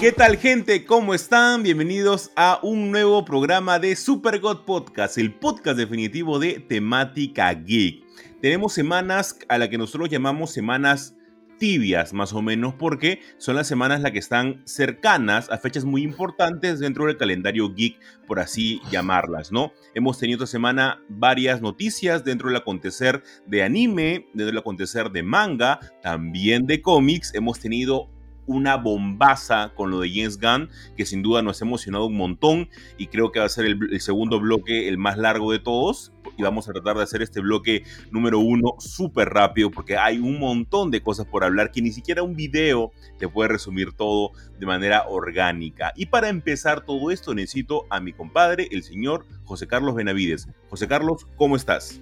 ¿Qué tal gente? ¿Cómo están? Bienvenidos a un nuevo programa de Super God Podcast, el podcast definitivo de temática geek. Tenemos semanas a las que nosotros llamamos semanas tibias más o menos porque son las semanas las que están cercanas a fechas muy importantes dentro del calendario geek, por así llamarlas, ¿no? Hemos tenido esta semana varias noticias dentro del acontecer de anime, dentro del acontecer de manga, también de cómics, hemos tenido una bombaza con lo de James Gunn, que sin duda nos ha emocionado un montón y creo que va a ser el, segundo bloque el más largo de todos. Y vamos a tratar de hacer este bloque número uno súper rápido porque hay un montón de cosas por hablar que ni siquiera un video te puede resumir todo de manera orgánica. Y para empezar todo esto necesito a mi compadre, el señor José Carlos Benavides. José Carlos, ¿cómo estás?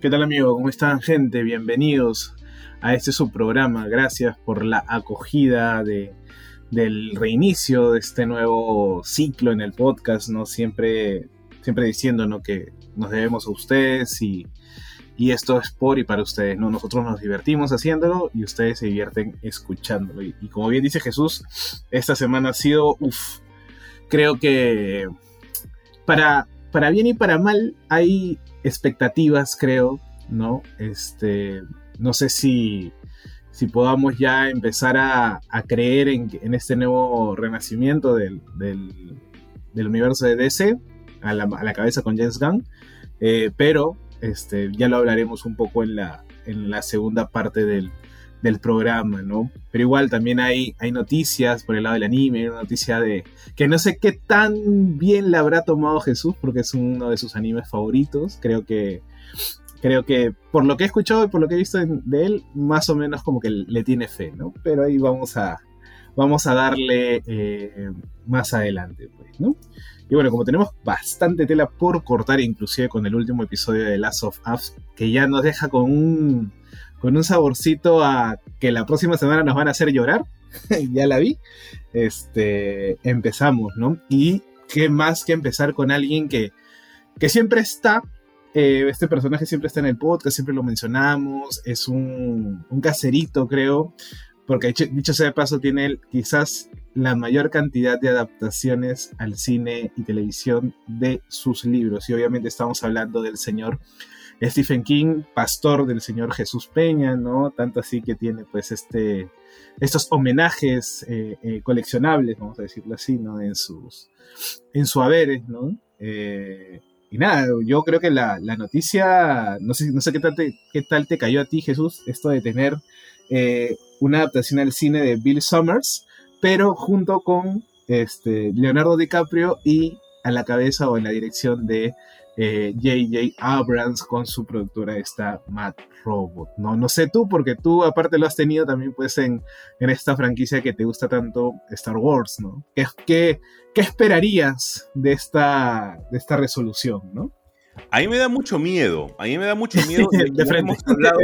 ¿Qué tal amigo? ¿Cómo están gente? Bienvenidos a este subprograma. Gracias por la acogida de, del reinicio de este nuevo ciclo en el podcast, ¿no? Siempre, siempre diciendo que nos debemos a ustedes y, esto es por y para ustedes, ¿no? Nosotros nos divertimos haciéndolo y ustedes se divierten escuchándolo. Y, como bien dice Jesús, esta semana ha sido, uff, creo que para, para bien y para mal hay expectativas, creo, ¿no? Este, no sé si, si podamos ya empezar a, creer en, este nuevo renacimiento del, universo de DC, a la, cabeza con James Gunn, eh, pero este, ya lo hablaremos un poco en la, en la segunda parte del, programa, ¿no? Pero igual también hay, hay noticias por el lado del anime, una noticia de que no sé qué tan bien la habrá tomado Jesús, porque es uno de sus animes favoritos, creo que creo que por lo que he escuchado y por lo que he visto de él, más o menos como que le tiene fe, ¿no? Pero ahí vamos a, vamos a darle eh, más adelante, pues, ¿no? Y bueno, como tenemos bastante tela por cortar, inclusive con el último episodio de Last of Us, que ya nos deja con un, con un saborcito a que la próxima semana nos van a hacer llorar, ya la vi, este, empezamos, ¿no? Y qué más que empezar con alguien que, que siempre está eh, este personaje siempre está en el podcast, siempre lo mencionamos, es un, caserito, creo, porque dicho, sea de paso, tiene quizás la mayor cantidad de adaptaciones al cine y televisión de sus libros. Y obviamente estamos hablando del señor Stephen King, pastor del señor Jesús Peña, ¿no? Tanto así que tiene pues este, estos homenajes eh, eh, coleccionables, vamos a decirlo así, ¿no? En sus, en su haberes, ¿no? Y nada, yo creo que la, noticia, no sé, no sé qué, tal te, qué tal te cayó a ti, Jesús, esto de tener eh, una adaptación al cine de Bill Summers, pero junto con este, Leonardo DiCaprio y a la cabeza o en la dirección de J.J. Eh, Abrams con su productora esta Mad Robot. No, no sé tú, porque tú aparte lo has tenido también pues en, en esta franquicia que te gusta tanto Star Wars, ¿no? ¿Qué, qué, esperarías de esta, de esta resolución, ¿no? A mí me da mucho miedo, a mí me da mucho miedo. de ya, lo hemos hablado,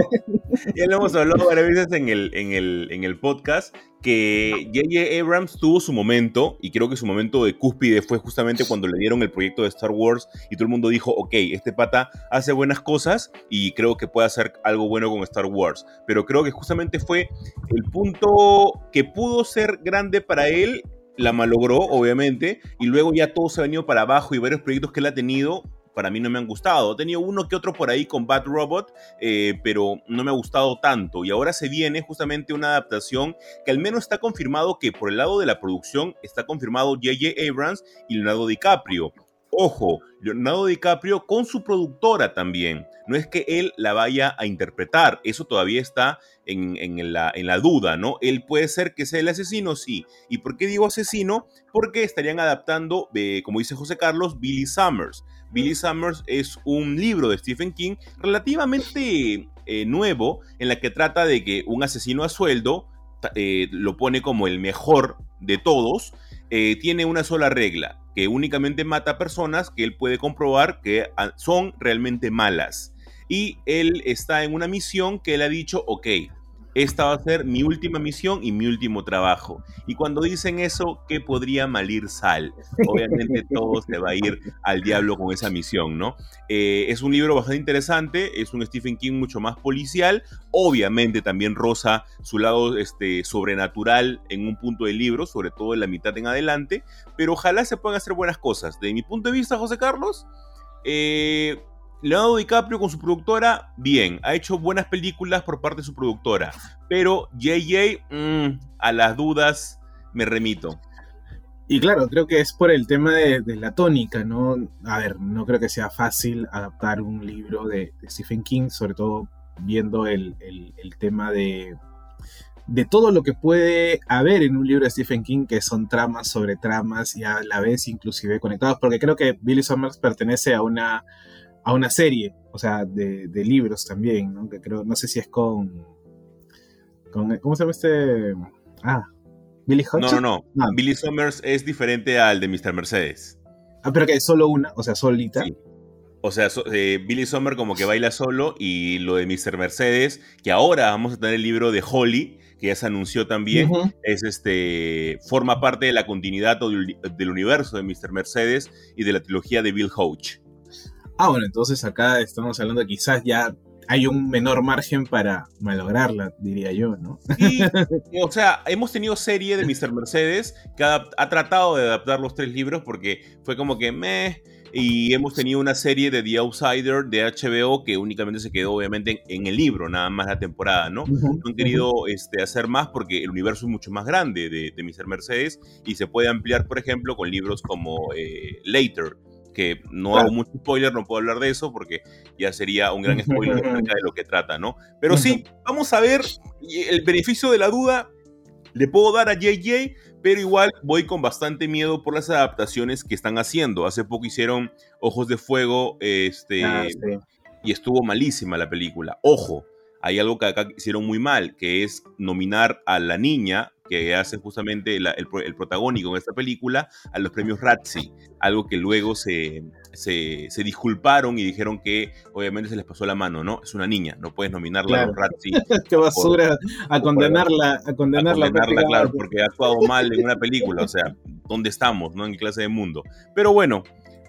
ya lo hemos hablado varias veces en el, en el, en el podcast, que J.J. Abrams tuvo su momento, y creo que su momento de cúspide fue justamente cuando le dieron el proyecto de Star Wars y todo el mundo dijo, ok, este pata hace buenas cosas y creo que puede hacer algo bueno con Star Wars. Pero creo que justamente fue el punto que pudo ser grande para él la malogró, obviamente, y luego ya todo se ha venido para abajo y varios proyectos que él ha tenido para mí no me han gustado. He tenido uno que otro por ahí con Bad Robot, eh, pero no me ha gustado tanto. Y ahora se viene justamente una adaptación que al menos está confirmado que por el lado de la producción está confirmado J.J. Abrams y Leonardo DiCaprio. Ojo, Leonardo DiCaprio con su productora también. No es que él la vaya a interpretar, eso todavía está en, la, duda, ¿no? Él puede ser que sea el asesino, sí. ¿Y por qué digo asesino? Porque estarían adaptando, eh, como dice José Carlos, Billy Summers. Billy Summers es un libro de Stephen King relativamente eh, nuevo en la que trata de que un asesino a sueldo eh, lo pone como el mejor de todos eh, tiene una sola regla, que únicamente mata personas que él puede comprobar que ah, son realmente malas. Y él está en una misión que él ha dicho, ok, esta va a ser mi última misión y mi último trabajo. Y cuando dicen eso, ¿qué podría malir sal? Obviamente todo se va a ir al diablo con esa misión, ¿no? Eh, es un libro bastante interesante, es un Stephen King mucho más policial, obviamente también rosa su lado este, sobrenatural en un punto del libro, sobre todo en la mitad en adelante, pero ojalá se puedan hacer buenas cosas. De mi punto de vista, José Carlos, eh, Leonardo DiCaprio con su productora, bien, ha hecho buenas películas por parte de su productora, pero JJ, mm, a las dudas me remito. Y claro, creo que es por el tema de, la tónica, ¿no? A ver, no creo que sea fácil adaptar un libro de, Stephen King, sobre todo viendo el, tema de, de todo lo que puede haber en un libro de Stephen King, que son tramas sobre tramas y a la vez inclusive conectados, porque creo que Billy Summers pertenece a una a una serie, o sea, de, libros también, ¿no? Que creo, no sé si es con, con ¿cómo se llama este? Ah, Billy Hodgson. No, no, no. Billy Summers es diferente al de Mr. Mercedes. Ah, pero que es solo una, o sea, solita. Sí. O sea, eh, Billy Sommer como que baila solo y lo de Mr. Mercedes, que ahora vamos a tener el libro de Holly, que ya se anunció también, es este, forma parte de la continuidad del, del, universo de Mr. Mercedes y de la trilogía de Bill Hodge. Ah, bueno, entonces acá estamos hablando quizás ya hay un menor margen para malograrla, diría yo, ¿no? Sí, o sea, hemos tenido serie de Mr. Mercedes que ha, tratado de adaptar los tres libros porque fue como que meh. Y hemos tenido una serie de The Outsider de HBO que únicamente se quedó obviamente en, el libro, nada más la temporada, ¿no? no han querido este, hacer más porque el universo es mucho más grande de, de Mr. Mercedes y se puede ampliar, por ejemplo, con libros como eh, Later, que no hago mucho spoiler, no puedo hablar de eso porque ya sería un gran spoiler acerca de lo que trata, ¿no? Pero sí, vamos a ver el beneficio de la duda. Le puedo dar a JJ, pero igual voy con bastante miedo por las adaptaciones que están haciendo. Hace poco hicieron Ojos de Fuego, este, ah, y estuvo malísima la película. Ojo, hay algo que acá hicieron muy mal, que es nominar a la niña que hace justamente el, protagónico en esta película a los premios Razzie, algo que luego se, se, disculparon y dijeron que obviamente se les pasó la mano, ¿no? Es una niña, no puedes nominarla a los Razzie. Qué basura, a condenarla, a condenarla. A condenarla, claro, porque ha actuado mal en una película, o sea, ¿dónde estamos, no? En qué clase de mundo. Pero bueno,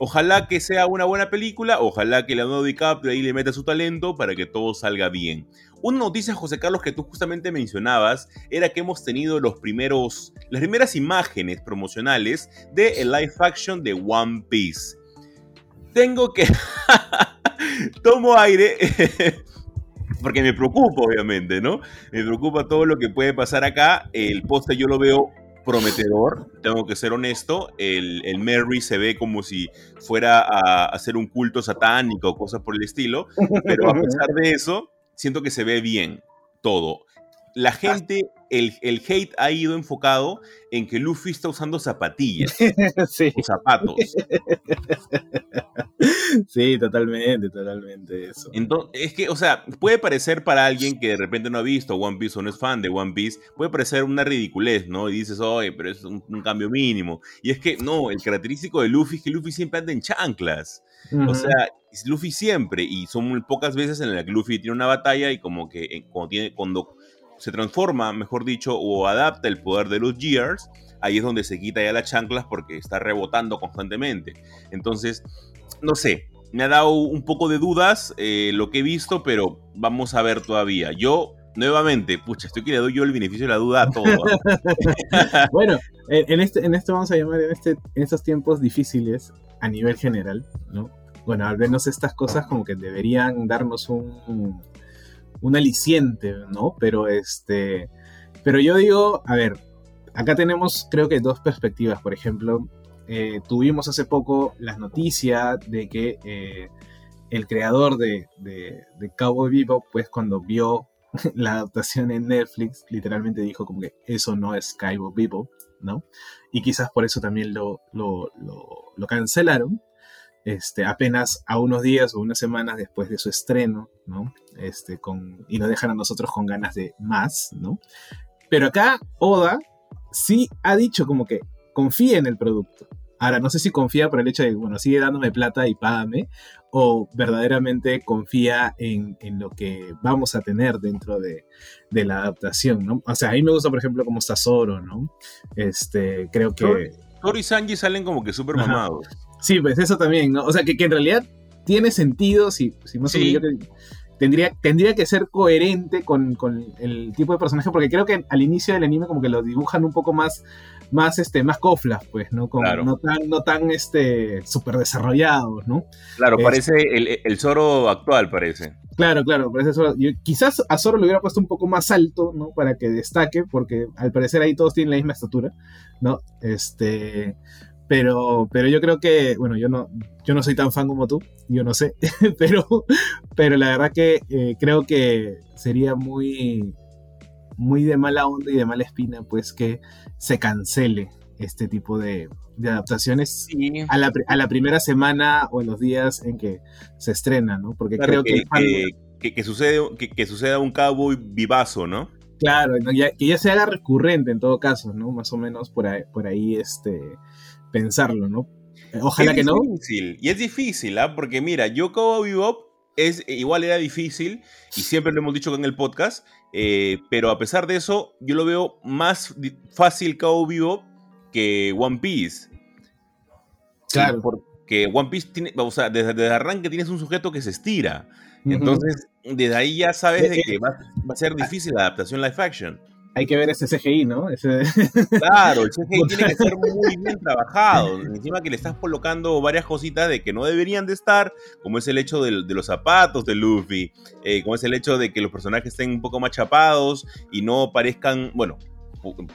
Ojalá que sea una buena película, ojalá que Leonardo DiCaprio ahí le meta su talento para que todo salga bien. Una noticia, José Carlos, que tú justamente mencionabas, era que hemos tenido los primeros, las primeras imágenes promocionales de el live action de One Piece. Tengo que... Tomo aire. porque me preocupa, obviamente, ¿no? Me preocupa todo lo que puede pasar acá. El póster yo lo veo prometedor, tengo que ser honesto. El, el, Mary se ve como si fuera a hacer un culto satánico o cosas por el estilo, pero a pesar de eso, siento que se ve bien todo. La gente, el, el, hate ha ido enfocado en que Luffy está usando zapatillas sí. o zapatos. Sí, totalmente, totalmente eso. Entonces, es que, o sea, puede parecer para alguien que de repente no ha visto One Piece o no es fan de One Piece, puede parecer una ridiculez, ¿no? Y dices, oye, pero es un, cambio mínimo. Y es que, no, el característico de Luffy es que Luffy siempre anda en chanclas. O sea, Luffy siempre, y son muy pocas veces en las que Luffy tiene una batalla y como que eh, cuando, tiene, cuando se transforma, mejor dicho, o adapta el poder de los Gears, ahí es donde se quita ya las chanclas porque está rebotando constantemente. Entonces, no sé, me ha dado un poco de dudas eh, lo que he visto, pero vamos a ver todavía. Yo, nuevamente, pucha, estoy que le doy yo el beneficio de la duda a todo. bueno, en, este, en esto vamos a llamar, en, este, en estos tiempos difíciles a nivel general, ¿no? Bueno, al menos estas cosas como que deberían darnos un, un aliciente, ¿no? Pero este, pero yo digo, a ver, acá tenemos creo que dos perspectivas, por ejemplo, eh, tuvimos hace poco las noticias de que eh, el creador de, de, de, Cowboy Bebop, pues cuando vio la adaptación en Netflix, literalmente dijo como que eso no es Cowboy Bebop, ¿no? Y quizás por eso también lo, lo, lo, cancelaron, este, apenas a unos días o unas semanas después de su estreno, ¿no? Este, con, y nos dejan a nosotros con ganas de más, ¿no? Pero acá Oda sí ha dicho como que confía en el producto. Ahora, no sé si confía por el hecho de, bueno, sigue dándome plata y págame, o verdaderamente confía en, lo que vamos a tener dentro de, la adaptación, ¿no? O sea, a mí me gusta, por ejemplo, cómo está Zoro, ¿no? Este, creo que... Zoro y Sanji salen como que súper mamados. Sí, pues eso también, ¿no? O sea, que, en realidad tiene sentido, si, si más o menos tendría, tendría que ser coherente con, el tipo de personaje, porque creo que al inicio del anime como que lo dibujan un poco más más, este, más coflas, pues, ¿no? Como no tan, no tan, este, súper desarrollados, ¿no? Claro, parece el, el, Zoro actual, parece. Claro, claro, parece Zoro. quizás a Zoro lo hubiera puesto un poco más alto, ¿no? Para que destaque, porque al parecer ahí todos tienen la misma estatura, ¿no? Este, pero, pero yo creo que, bueno, yo no, yo no soy tan fan como tú, yo no sé, pero, pero la verdad que eh, creo que sería muy, muy de mala onda y de mala espina, pues que se cancele este tipo de, adaptaciones a, la, primera semana o en los días en que se estrena, ¿no? Porque creo que, que, sucede, que, suceda un cowboy vivazo, ¿no? Claro, que ya se haga recurrente en todo caso, ¿no? Más o menos por ahí, por ahí este, pensarlo, ¿no? Ojalá que no. Y es difícil, ¿ah? Porque mira, yo Cowboy Bebop es, igual era difícil, y siempre lo hemos dicho en el podcast, eh, pero a pesar de eso, yo lo veo más fácil Cowboy Vivo que One Piece. Claro. porque One Piece tiene, o sea, desde, el arranque tienes un sujeto que se estira. Entonces, desde ahí ya sabes de que va, va a ser difícil la adaptación live action hay que ver ese CGI, ¿no? Claro, el CGI tiene que ser muy bien trabajado. Encima que le estás colocando varias cositas de que no deberían de estar, como es el hecho de, los zapatos de Luffy, eh, como es el hecho de que los personajes estén un poco más chapados y no parezcan, bueno,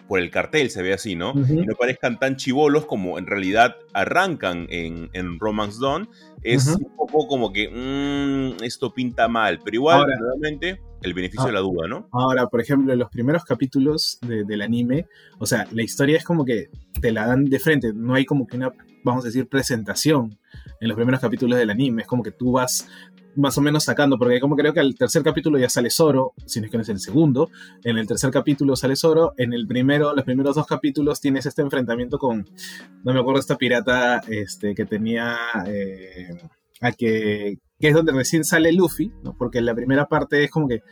por el cartel se ve así, ¿no? Y no parezcan tan chivolos como en realidad arrancan en, en Romance Dawn. Es un poco como que mmm, esto pinta mal, pero igual, realmente el beneficio de la duda, ¿no? Ahora, por ejemplo, en los primeros capítulos del anime, o sea, la historia es como que te la dan de frente, no hay como que una, vamos a decir, presentación en los primeros capítulos del anime, es como que tú vas más o menos sacando, porque como creo que al tercer capítulo ya sale Zoro, si no es que no es el segundo, en el tercer capítulo sale Zoro, en el primero, los primeros dos capítulos tienes este enfrentamiento con, no me acuerdo, esta pirata este, que tenía, eh, a que, que es donde recién sale Luffy, ¿no? porque la primera parte es como que...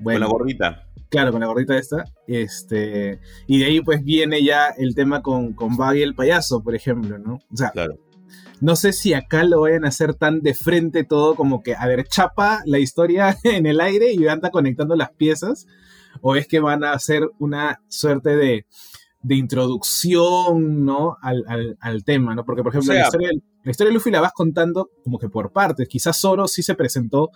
Bueno, con la gordita. Claro, con la gordita esta. Este, y de ahí pues viene ya el tema con, con Baggy el payaso, por ejemplo, ¿no? O sea, claro. no sé si acá lo vayan a hacer tan de frente todo como que, a ver, chapa la historia en el aire y anda conectando las piezas, o es que van a hacer una suerte de, de introducción, ¿no? Al, al, tema, ¿no? Porque, por ejemplo, la, historia, la, historia, de Luffy la vas contando como que por partes. Quizás Zoro sí se presentó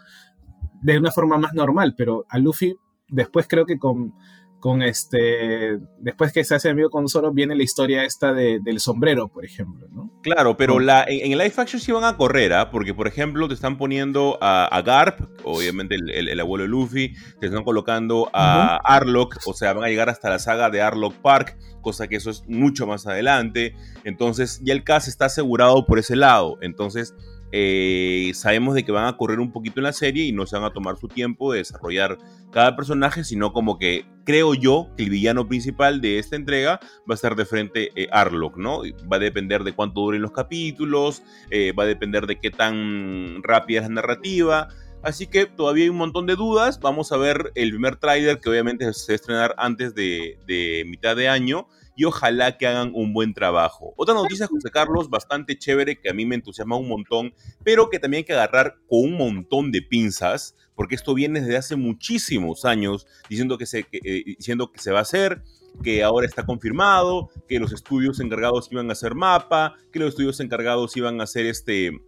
de una forma más normal, pero a Luffy después creo que con con este, después que se hace amigo con Zoro, viene la historia esta del sombrero, por ejemplo, ¿no? Claro, pero la, en, el live action sí van a correr, ¿ah? Porque, por ejemplo, te están poniendo a, Garp, obviamente el, abuelo de Luffy, te están colocando a Arlok, o sea, van a llegar hasta la saga de Arlok Park, cosa que eso es mucho más adelante. Entonces, ya el cast está asegurado por ese lado. Entonces, eh, sabemos de que van a correr un poquito en la serie y no se van a tomar su tiempo de desarrollar cada personaje, sino como que creo yo que el villano principal de esta entrega va a estar de frente eh, Arlok, ¿no? Va a depender de cuánto duren los capítulos, eh, va a depender de qué tan rápida es la narrativa. Así que todavía hay un montón de dudas. Vamos a ver el primer tráiler que obviamente se va a estrenar antes de, de mitad de año y ojalá que hagan un buen trabajo. Otra noticia, José Carlos, bastante chévere, que a mí me entusiasma un montón, pero que también hay que agarrar con un montón de pinzas, porque esto viene desde hace muchísimos años diciendo que se, eh, diciendo que se va a hacer, que ahora está confirmado, que los estudios encargados iban a hacer mapa, que los estudios encargados iban a hacer este,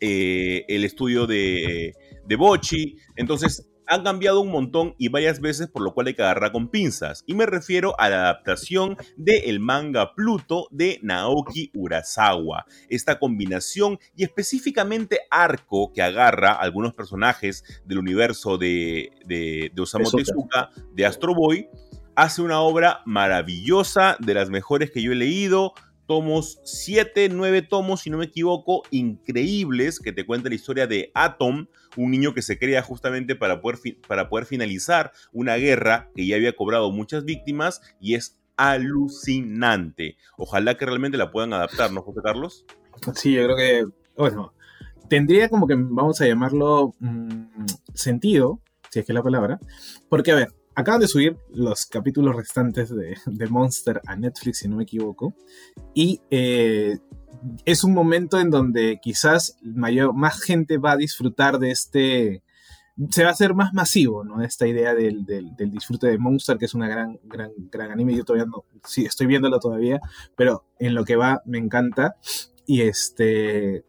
eh, el estudio de, de Bochi. Entonces, han cambiado un montón y varias veces, por lo cual hay que agarrar con pinzas. Y me refiero a la adaptación del manga Pluto de Naoki Urasawa. Esta combinación y específicamente arco que agarra algunos personajes del universo de, de, de Osamu Tezuka, de Astro Boy, hace una obra maravillosa, de las mejores que yo he leído tomos, siete, nueve tomos, si no me equivoco, increíbles, que te cuenta la historia de Atom, un niño que se crea justamente para poder, para poder finalizar una guerra que ya había cobrado muchas víctimas y es alucinante. Ojalá que realmente la puedan adaptar, ¿no, José Carlos? Sí, yo creo que, bueno, tendría como que, vamos a llamarlo, mm, sentido, si es que es la palabra, porque, a ver, acaban de subir los capítulos restantes de, Monster a Netflix, si no me equivoco, y eh, es un momento en donde quizás mayor, más gente va a disfrutar de este, se va a hacer más masivo, ¿no? Esta idea del, disfrute de Monster, que es una gran, gran, gran anime, yo todavía no, sí, estoy viéndolo todavía, pero en lo que va me encanta, y este,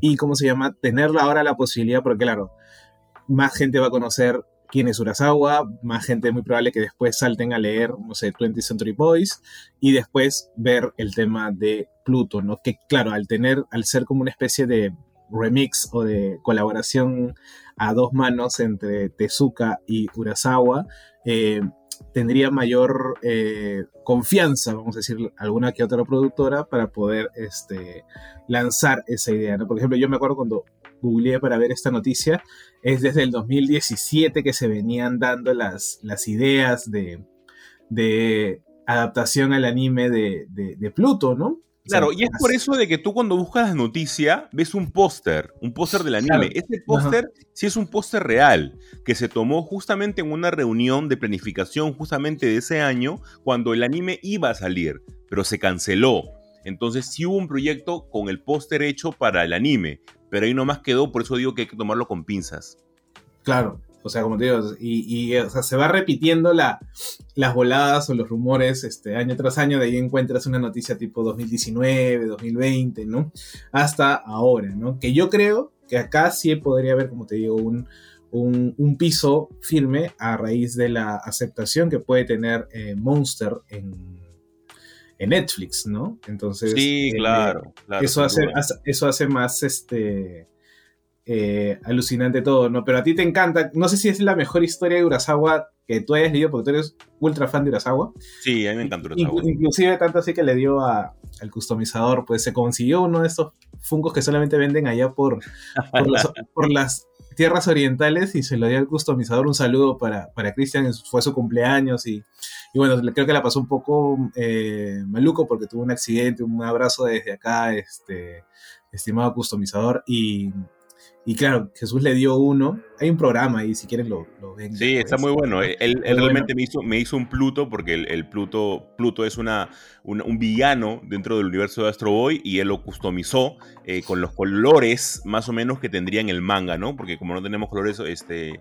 y cómo se llama, tener ahora la posibilidad, porque claro, más gente va a conocer quién es Urasawa, más gente muy probable que después salten a leer, no sé, 20th Century Boys y después ver el tema de Pluto, ¿no? Que claro, al tener, al ser como una especie de remix o de colaboración a dos manos entre Tezuka y Urasawa, eh, tendría mayor eh, confianza, vamos a decir, alguna que otra productora para poder este, lanzar esa idea. ¿no? Por ejemplo, yo me acuerdo cuando googleé para ver esta noticia, es desde el 2017 que se venían dando las, las ideas de, de adaptación al anime de, de, Pluto, ¿no? Claro, y es por eso de que tú cuando buscas la noticia ves un póster, un póster del anime. Ese póster sí es un póster real, que se tomó justamente en una reunión de planificación justamente de ese año, cuando el anime iba a salir, pero se canceló. Entonces sí hubo un proyecto con el póster hecho para el anime, pero ahí nomás quedó, por eso digo que hay que tomarlo con pinzas. Claro, o sea, como te digo, y, se va repitiendo la, las voladas o los rumores este, año tras año, de ahí encuentras una noticia tipo 2019, 2020, ¿no? Hasta ahora, ¿no? Que yo creo que acá sí podría haber, como te digo, un, un, piso firme a raíz de la aceptación que puede tener eh, Monster en, en Netflix, ¿no? Entonces. Sí, eh, claro, Eso hace, eso hace más este. Eh, alucinante todo, ¿no? Pero a ti te encanta. No sé si es la mejor historia de Urasawa que tú hayas leído, porque tú eres ultra fan de Urasawa. Sí, a mí me encanta Urasawa. inclusive tanto así que le dio a, al customizador, pues se consiguió uno de estos fungos que solamente venden allá por, por las tierras orientales y se lo dio al customizador. Un saludo para, para Cristian, fue su cumpleaños y, y, bueno, creo que la pasó un poco eh, maluco porque tuvo un accidente. Un abrazo desde acá, este, estimado customizador. Y, y claro, Jesús le dio uno. Hay un programa ahí, si quieren lo, lo ven. Sí, está muy bueno. Él, realmente me, hizo, me hizo un Pluto, porque el, Pluto, Pluto es una, un, villano dentro del universo de Astro Boy y él lo customizó eh, con los colores más o menos que tendría en el manga, ¿no? Porque como no tenemos colores este,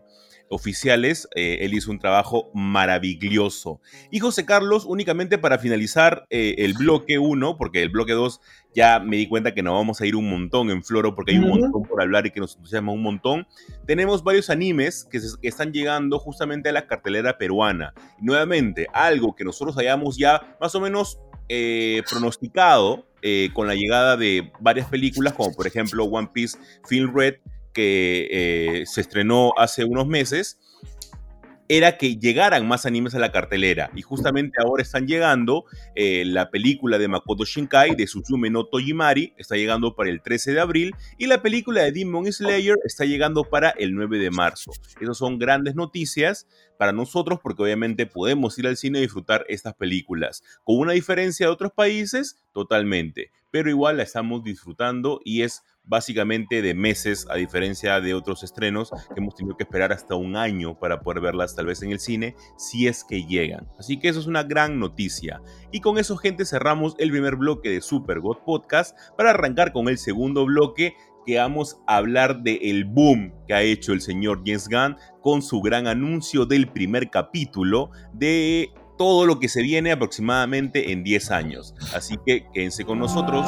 oficiales, eh, él hizo un trabajo maravilloso. Y José Carlos, únicamente para finalizar eh, el bloque 1, porque el bloque 2 ya me di cuenta que nos vamos a ir un montón en Floro, porque hay un montón por hablar y que nos entusiasma un montón. Tenemos varios animes que, están llegando justamente a la cartelera peruana. Y nuevamente, algo que nosotros hayamos ya más o menos eh, pronosticado con la llegada de varias películas, como por ejemplo One Piece Film Red, que eh, se estrenó hace unos meses, era que llegaran más animes a la cartelera. Y justamente ahora están llegando eh, la película de Makoto Shinkai de Suzume no Tojimari, está llegando para el 13 de abril, y la película de Demon Slayer está llegando para el 9 de marzo. Esas son grandes noticias para nosotros porque obviamente podemos ir al cine y disfrutar estas películas. Con una diferencia de otros países, totalmente. Pero igual la estamos disfrutando y es básicamente de meses, a diferencia de otros estrenos que hemos tenido que esperar hasta un año para poder verlas tal vez en el cine, si es que llegan. Así que eso es una gran noticia. Y con eso, gente, cerramos el primer bloque de Super God Podcast para arrancar con el segundo bloque que vamos a hablar del el boom que ha hecho el señor James Gunn con su gran anuncio del primer capítulo de todo lo que se viene aproximadamente en 10 años. Así que quédense con nosotros.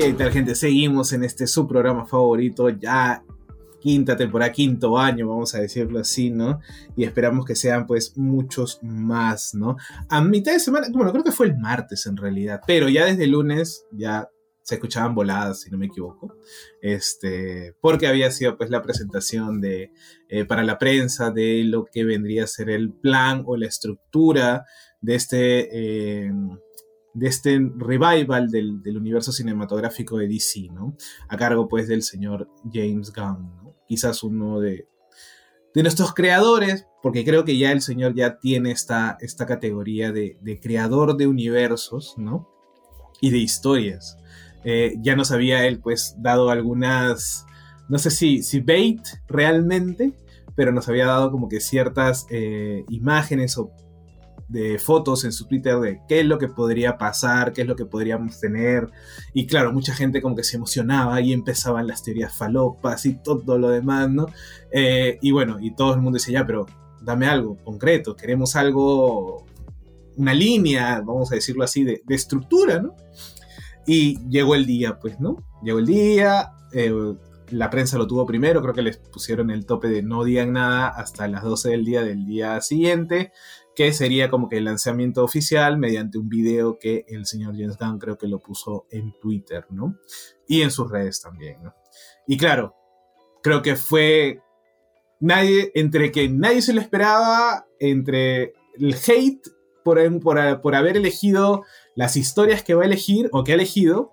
¿Qué tal gente? Seguimos en este su programa favorito, ya quinta temporada, quinto año, vamos a decirlo así, ¿no? Y esperamos que sean pues muchos más, ¿no? A mitad de semana, bueno, creo que fue el martes en realidad, pero ya desde lunes ya se escuchaban voladas, si no me equivoco, este, porque había sido pues la presentación de, eh, para la prensa de lo que vendría a ser el plan o la estructura de este... Eh, de este revival del, universo cinematográfico de DC, ¿no? A cargo pues del señor James Gunn, Quizás uno de, de nuestros creadores, porque creo que ya el señor ya tiene esta, esta categoría de, creador de universos, ¿no? Y de historias. Eh, ya nos había él pues dado algunas, no sé si, si bait realmente, pero nos había dado como que ciertas eh, imágenes o de fotos en su Twitter de qué es lo que podría pasar, qué es lo que podríamos tener. Y claro, mucha gente como que se emocionaba y empezaban las teorías falopas y todo lo demás, ¿no? Eh, y bueno, y todo el mundo decía, ya, pero dame algo concreto, queremos algo, una línea, vamos a decirlo así, de, estructura, ¿no? Y llegó el día, pues, ¿no? Llegó el día, eh, la prensa lo tuvo primero, creo que les pusieron el tope de no digan nada hasta las 12 del día del día siguiente que sería como que el lanzamiento oficial mediante un video que el señor James Gunn creo que lo puso en Twitter, ¿no? Y en sus redes también, ¿no? Y claro, creo que fue nadie, entre que nadie se lo esperaba, entre el hate por, por, por haber elegido las historias que va a elegir o que ha elegido,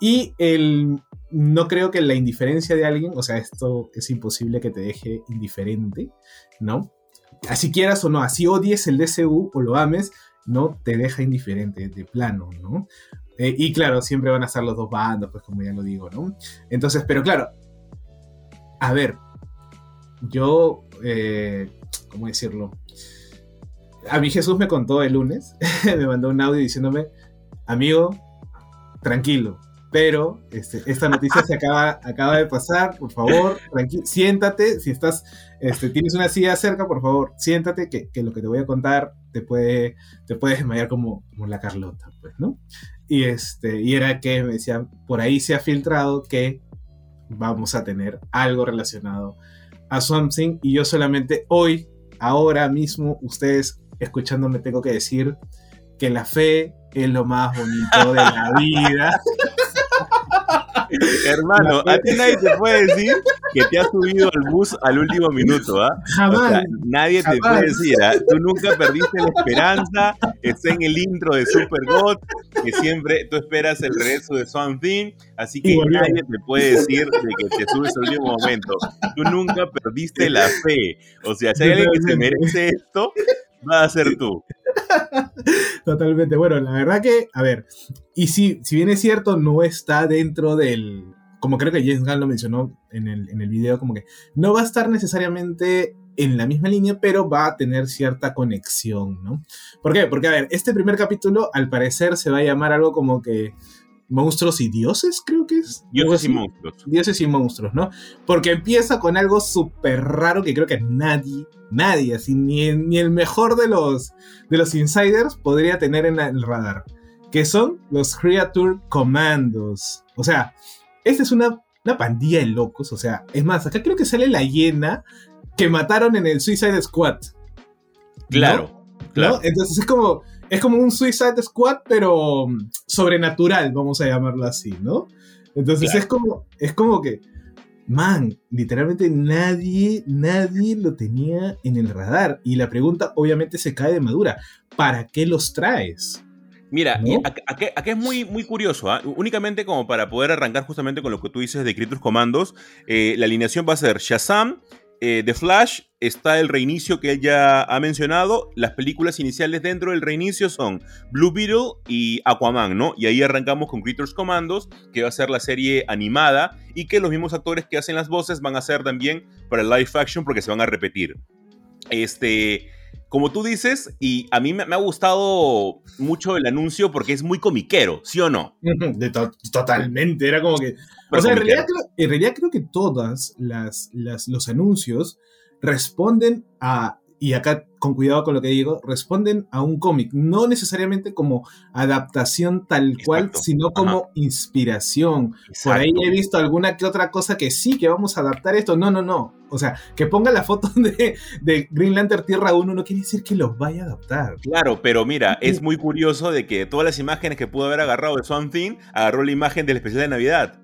y el no creo que la indiferencia de alguien, o sea, esto es imposible que te deje indiferente, ¿no? Así quieras o no, así odies el DCU o lo ames, no te deja indiferente de plano, ¿no? Eh, y claro, siempre van a estar los dos bandos, pues como ya lo digo, ¿no? Entonces, pero claro, a ver, yo, eh, ¿cómo decirlo? A mí Jesús me contó el lunes, me mandó un audio diciéndome, amigo, tranquilo, pero este, esta noticia se acaba, acaba de pasar, por favor, siéntate, si estás, este, tienes una silla cerca, por favor, siéntate, que, lo que te voy a contar te puede, te puedes desmayar como, como la Carlota, pues, ¿no? Y, este, y era que me decían, por ahí se ha filtrado que vamos a tener algo relacionado a Something, y yo solamente hoy, ahora mismo, ustedes escuchándome tengo que decir que la fe es lo más bonito de la vida. Hermano, a ti nadie te puede decir que te has subido al bus al último minuto, ¿ah? Jamás. nadie te puede decir, ¿ah? Tú nunca perdiste la esperanza, está en el intro de Super God, que siempre tú esperas el regreso de Something, así que nadie te puede decir de que te subes al último momento. Tú nunca perdiste la fe. O sea, si hay alguien que se merece esto, va a ser tú. Totalmente. Bueno, la verdad que, a ver, y si, si bien es cierto, no está dentro del. Como creo que James Gunn lo mencionó en el, en el video, como que no va a estar necesariamente en la misma línea, pero va a tener cierta conexión, ¿no? ¿Por qué? Porque, a ver, este primer capítulo, al parecer, se va a llamar algo como que monstruos y dioses, creo que es. Dioses y monstruos. Dioses y monstruos, ¿no? Porque empieza con algo súper raro que creo que nadie, nadie, así, ni, ni el mejor de los, de los insiders podría tener en el radar. Que son los Creature Commandos. O sea, esta es una, una pandilla de locos. O sea, es más, acá creo que sale la hiena que mataron en el Suicide Squad. Claro. claro. Entonces es como es como un Suicide Squad, pero mm, sobrenatural, vamos a llamarlo así, ¿no? Entonces es como, es como que, man, literalmente nadie, nadie lo tenía en el radar. Y la pregunta obviamente se cae de madura. ¿Para qué los traes? Mira, aquí, es muy, muy curioso, ¿ah? únicamente como para poder arrancar justamente con lo que tú dices de Creatures Commandos, eh, la alineación va a ser Shazam, eh, The Flash está el reinicio que él ya ha mencionado. Las películas iniciales dentro del reinicio son Blue Beetle y Aquaman, ¿no? Y ahí arrancamos con Creatures Commandos, que va a ser la serie animada y que los mismos actores que hacen las voces van a ser también para el live action porque se van a repetir. Este, como tú dices, y a mí me, ha gustado mucho el anuncio porque es muy comiquero, ¿sí o no? totalmente, era como que... o sea, en realidad, creo, que todas las, los anuncios responden a y acá con cuidado con lo que digo, responden a un cómic, no necesariamente como adaptación tal cual, sino como inspiración. Por ahí he visto alguna que otra cosa que sí, que vamos a adaptar esto. No, no, no. O sea, que ponga la foto de, de Green Lantern Tierra 1 no quiere decir que los vaya a adaptar. Claro, pero mira, es muy curioso de que todas las imágenes que pudo haber agarrado de Swamp Thing, agarró la imagen del especial de Navidad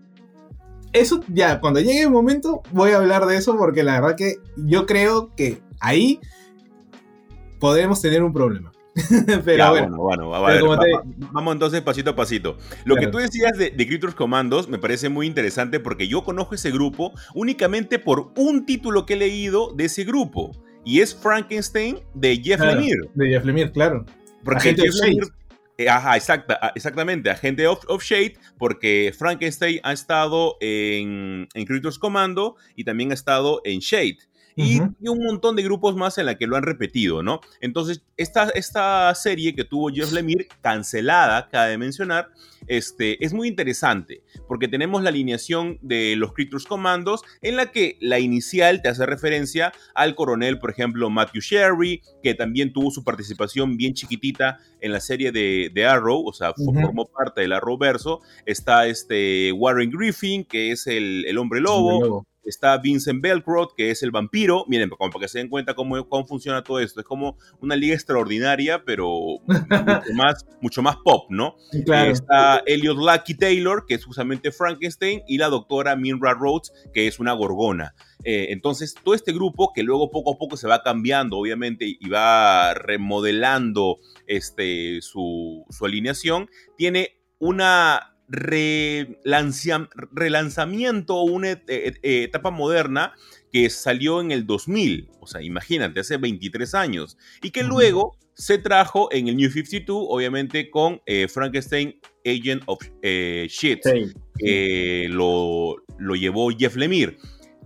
eso ya, cuando llegue el momento, voy a hablar de eso porque la verdad que yo creo que ahí podemos tener un problema. pero bueno, bueno, vamos entonces pasito a pasito. Lo que tú decías de, de Creatures Commandos me parece muy interesante porque yo conozco ese grupo únicamente por un título que he leído de ese grupo y es Frankenstein de Jeff Lemire. De Jeff Lemire, claro. Porque Jeff Lemire, eh, ajá, exacta, exactamente, agente of, of, Shade, porque Frankenstein ha estado en, en Creatures Commando y también ha estado en Shade y, un montón de grupos más en la que lo han repetido, ¿no? Entonces, esta, esta serie que tuvo Jeff Lemire, cancelada, cabe mencionar, este, es muy interesante, porque tenemos la alineación de los Creatures Commandos, en la que la inicial te hace referencia al coronel, por ejemplo, Matthew Sherry, que también tuvo su participación bien chiquitita en la serie de, de Arrow, o sea, formó parte del Arrowverso. Está este Warren Griffin, que es el, el hombre lobo está Vincent Belcroft, que es el vampiro. Miren, como para que se den cuenta cómo, cómo funciona todo esto. Es como una liga extraordinaria, pero mucho, más, mucho más pop, ¿no? está Elliot Lucky Taylor, que es justamente Frankenstein, y la doctora Minra Rhodes, que es una gorgona. Eh, entonces, todo este grupo, que luego poco a poco se va cambiando, obviamente, y va remodelando este, su, su alineación, tiene una relanzamiento o una etapa moderna que salió en el 2000, o sea, imagínate, hace 23 años, y que luego se trajo en el New 52, obviamente con eh, Frankenstein Agent of eh, Shit, que lo, lo llevó Jeff Lemire.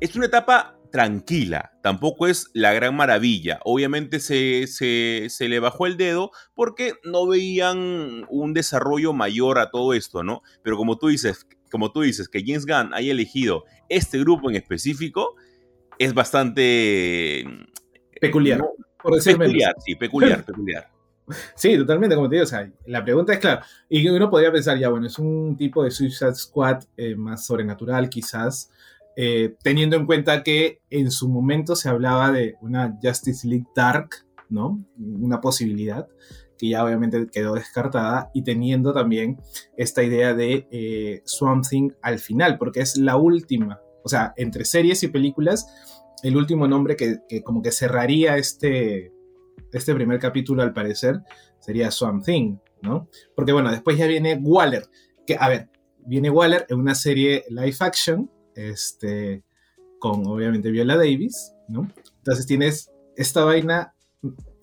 Es una etapa tranquila, tampoco es la gran maravilla. Obviamente se, se, le bajó el dedo porque no veían un desarrollo mayor a todo esto, ¿no? Pero como tú dices, como tú dices, que James Gunn haya elegido este grupo en específico, es bastante... Peculiar. peculiar, sí, peculiar, peculiar. Sí, totalmente, como te digo, o sea, la pregunta es clara, y uno podría pensar, ya, bueno, es un tipo de Suicide Squad eh, más sobrenatural quizás, eh, teniendo en cuenta que en su momento se hablaba de una Justice League Dark, ¿no? Una posibilidad que ya obviamente quedó descartada y teniendo también esta idea de eh, Swamp Thing al final, porque es la última, o sea, entre series y películas, el último nombre que, como que cerraría este, este primer capítulo al parecer sería Swamp Thing, ¿no? Porque bueno, después ya viene Waller, que a ver, viene Waller en una serie live action, este, con obviamente Viola Davis, ¿no? Entonces tienes esta vaina.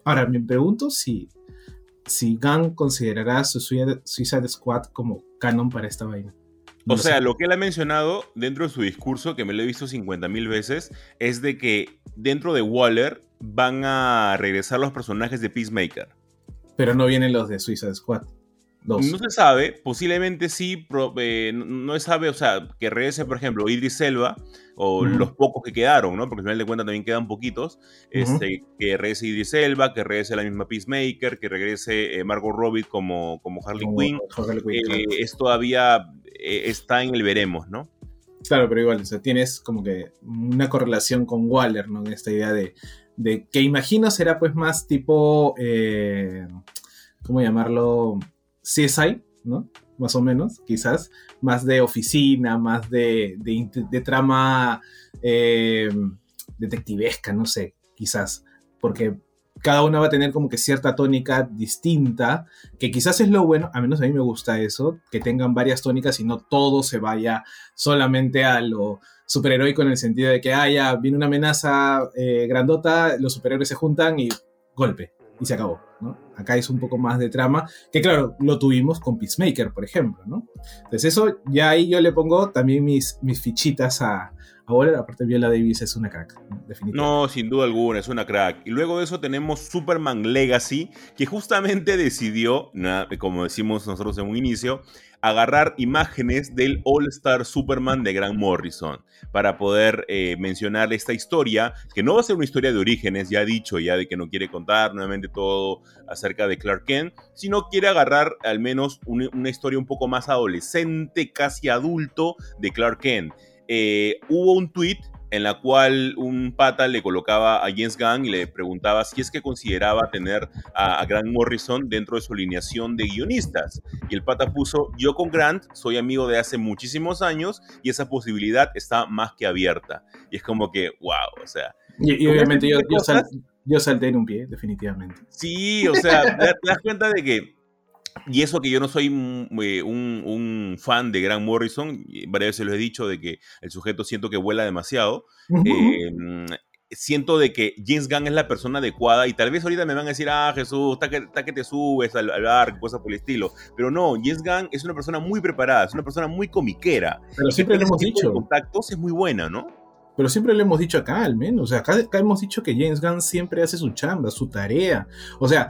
Ahora me pregunto si, si Gunn considerará su Suicide Squad como canon para esta vaina. o sea, lo que él ha mencionado dentro de su discurso, que me lo he visto 50 mil veces, es de que dentro de Waller van a regresar los personajes de Peacemaker. Pero no vienen los de Suicide Squad. No se sabe, posiblemente sí, eh, no se sabe, o sea, que regrese, por ejemplo, Idris Selva, o los pocos que quedaron, ¿no? Porque al final de cuentas también quedan poquitos, este, que regrese Idris Elba, que regrese la misma Peacemaker, que regrese eh, Margot Robbie como, como Harley Quinn. Eh, es todavía, está en el veremos, ¿no? Claro, pero igual, o sea, tienes como que una correlación con Waller, ¿no? En esta idea de, de que imagino será pues más tipo, ¿cómo llamarlo? CSI, ¿no? Más o menos, quizás, más de oficina, más de, de, trama eh, detectivesca, no sé, quizás, porque cada una va a tener como que cierta tónica distinta, que quizás es lo bueno, a menos a mí me gusta eso, que tengan varias tónicas y no todo se vaya solamente a lo superheroico en el sentido de que, ah, viene una amenaza eh, grandota, los superhéroes se juntan y golpe, y se acabó, Acá es un poco más de trama, que claro, lo tuvimos con Peacemaker, por ejemplo, ¿no? Entonces eso, ya ahí yo le pongo también mis, mis fichitas a, ahora aparte Viola Davis es una crack, definitivamente. No, sin duda alguna, es una crack. Y luego de eso tenemos Superman Legacy, que justamente decidió, como decimos nosotros en un inicio, agarrar imágenes del All Star Superman de Grant Morrison para poder eh, mencionar esta historia, que no va a ser una historia de orígenes, ya dicho ya de que no quiere contar nuevamente todo acerca de Clark Kent, sino quiere agarrar al menos una historia un poco más adolescente, casi adulto de Clark Kent. Eh, hubo un tweet en la cual un pata le colocaba a James Gunn y le preguntaba si es que consideraba tener a, Grant Morrison dentro de su alineación de guionistas. Y el pata puso, yo con Grant soy amigo de hace muchísimos años y esa posibilidad está más que abierta. Y es como que, wow, o sea... Y, obviamente yo, yo, salté en un pie, definitivamente. Sí, o sea, te das cuenta de que y eso que yo no soy eh, un, fan de Grant Morrison, varias veces lo he dicho, de que el sujeto siento que vuela demasiado. Em, siento de que James Gunn es la persona adecuada y tal vez ahorita me van a decir, ah, Jesús, está que, te subes al, al cosas por el estilo. Pero no, James Gunn es una persona muy preparada, es una persona muy comiquera. Pero siempre lo hemos dicho. contactos es muy buena, ¿no? Pero siempre le hemos dicho acá, al menos. O sea, acá, hemos dicho que James Gunn siempre hace su chamba, su tarea. O sea,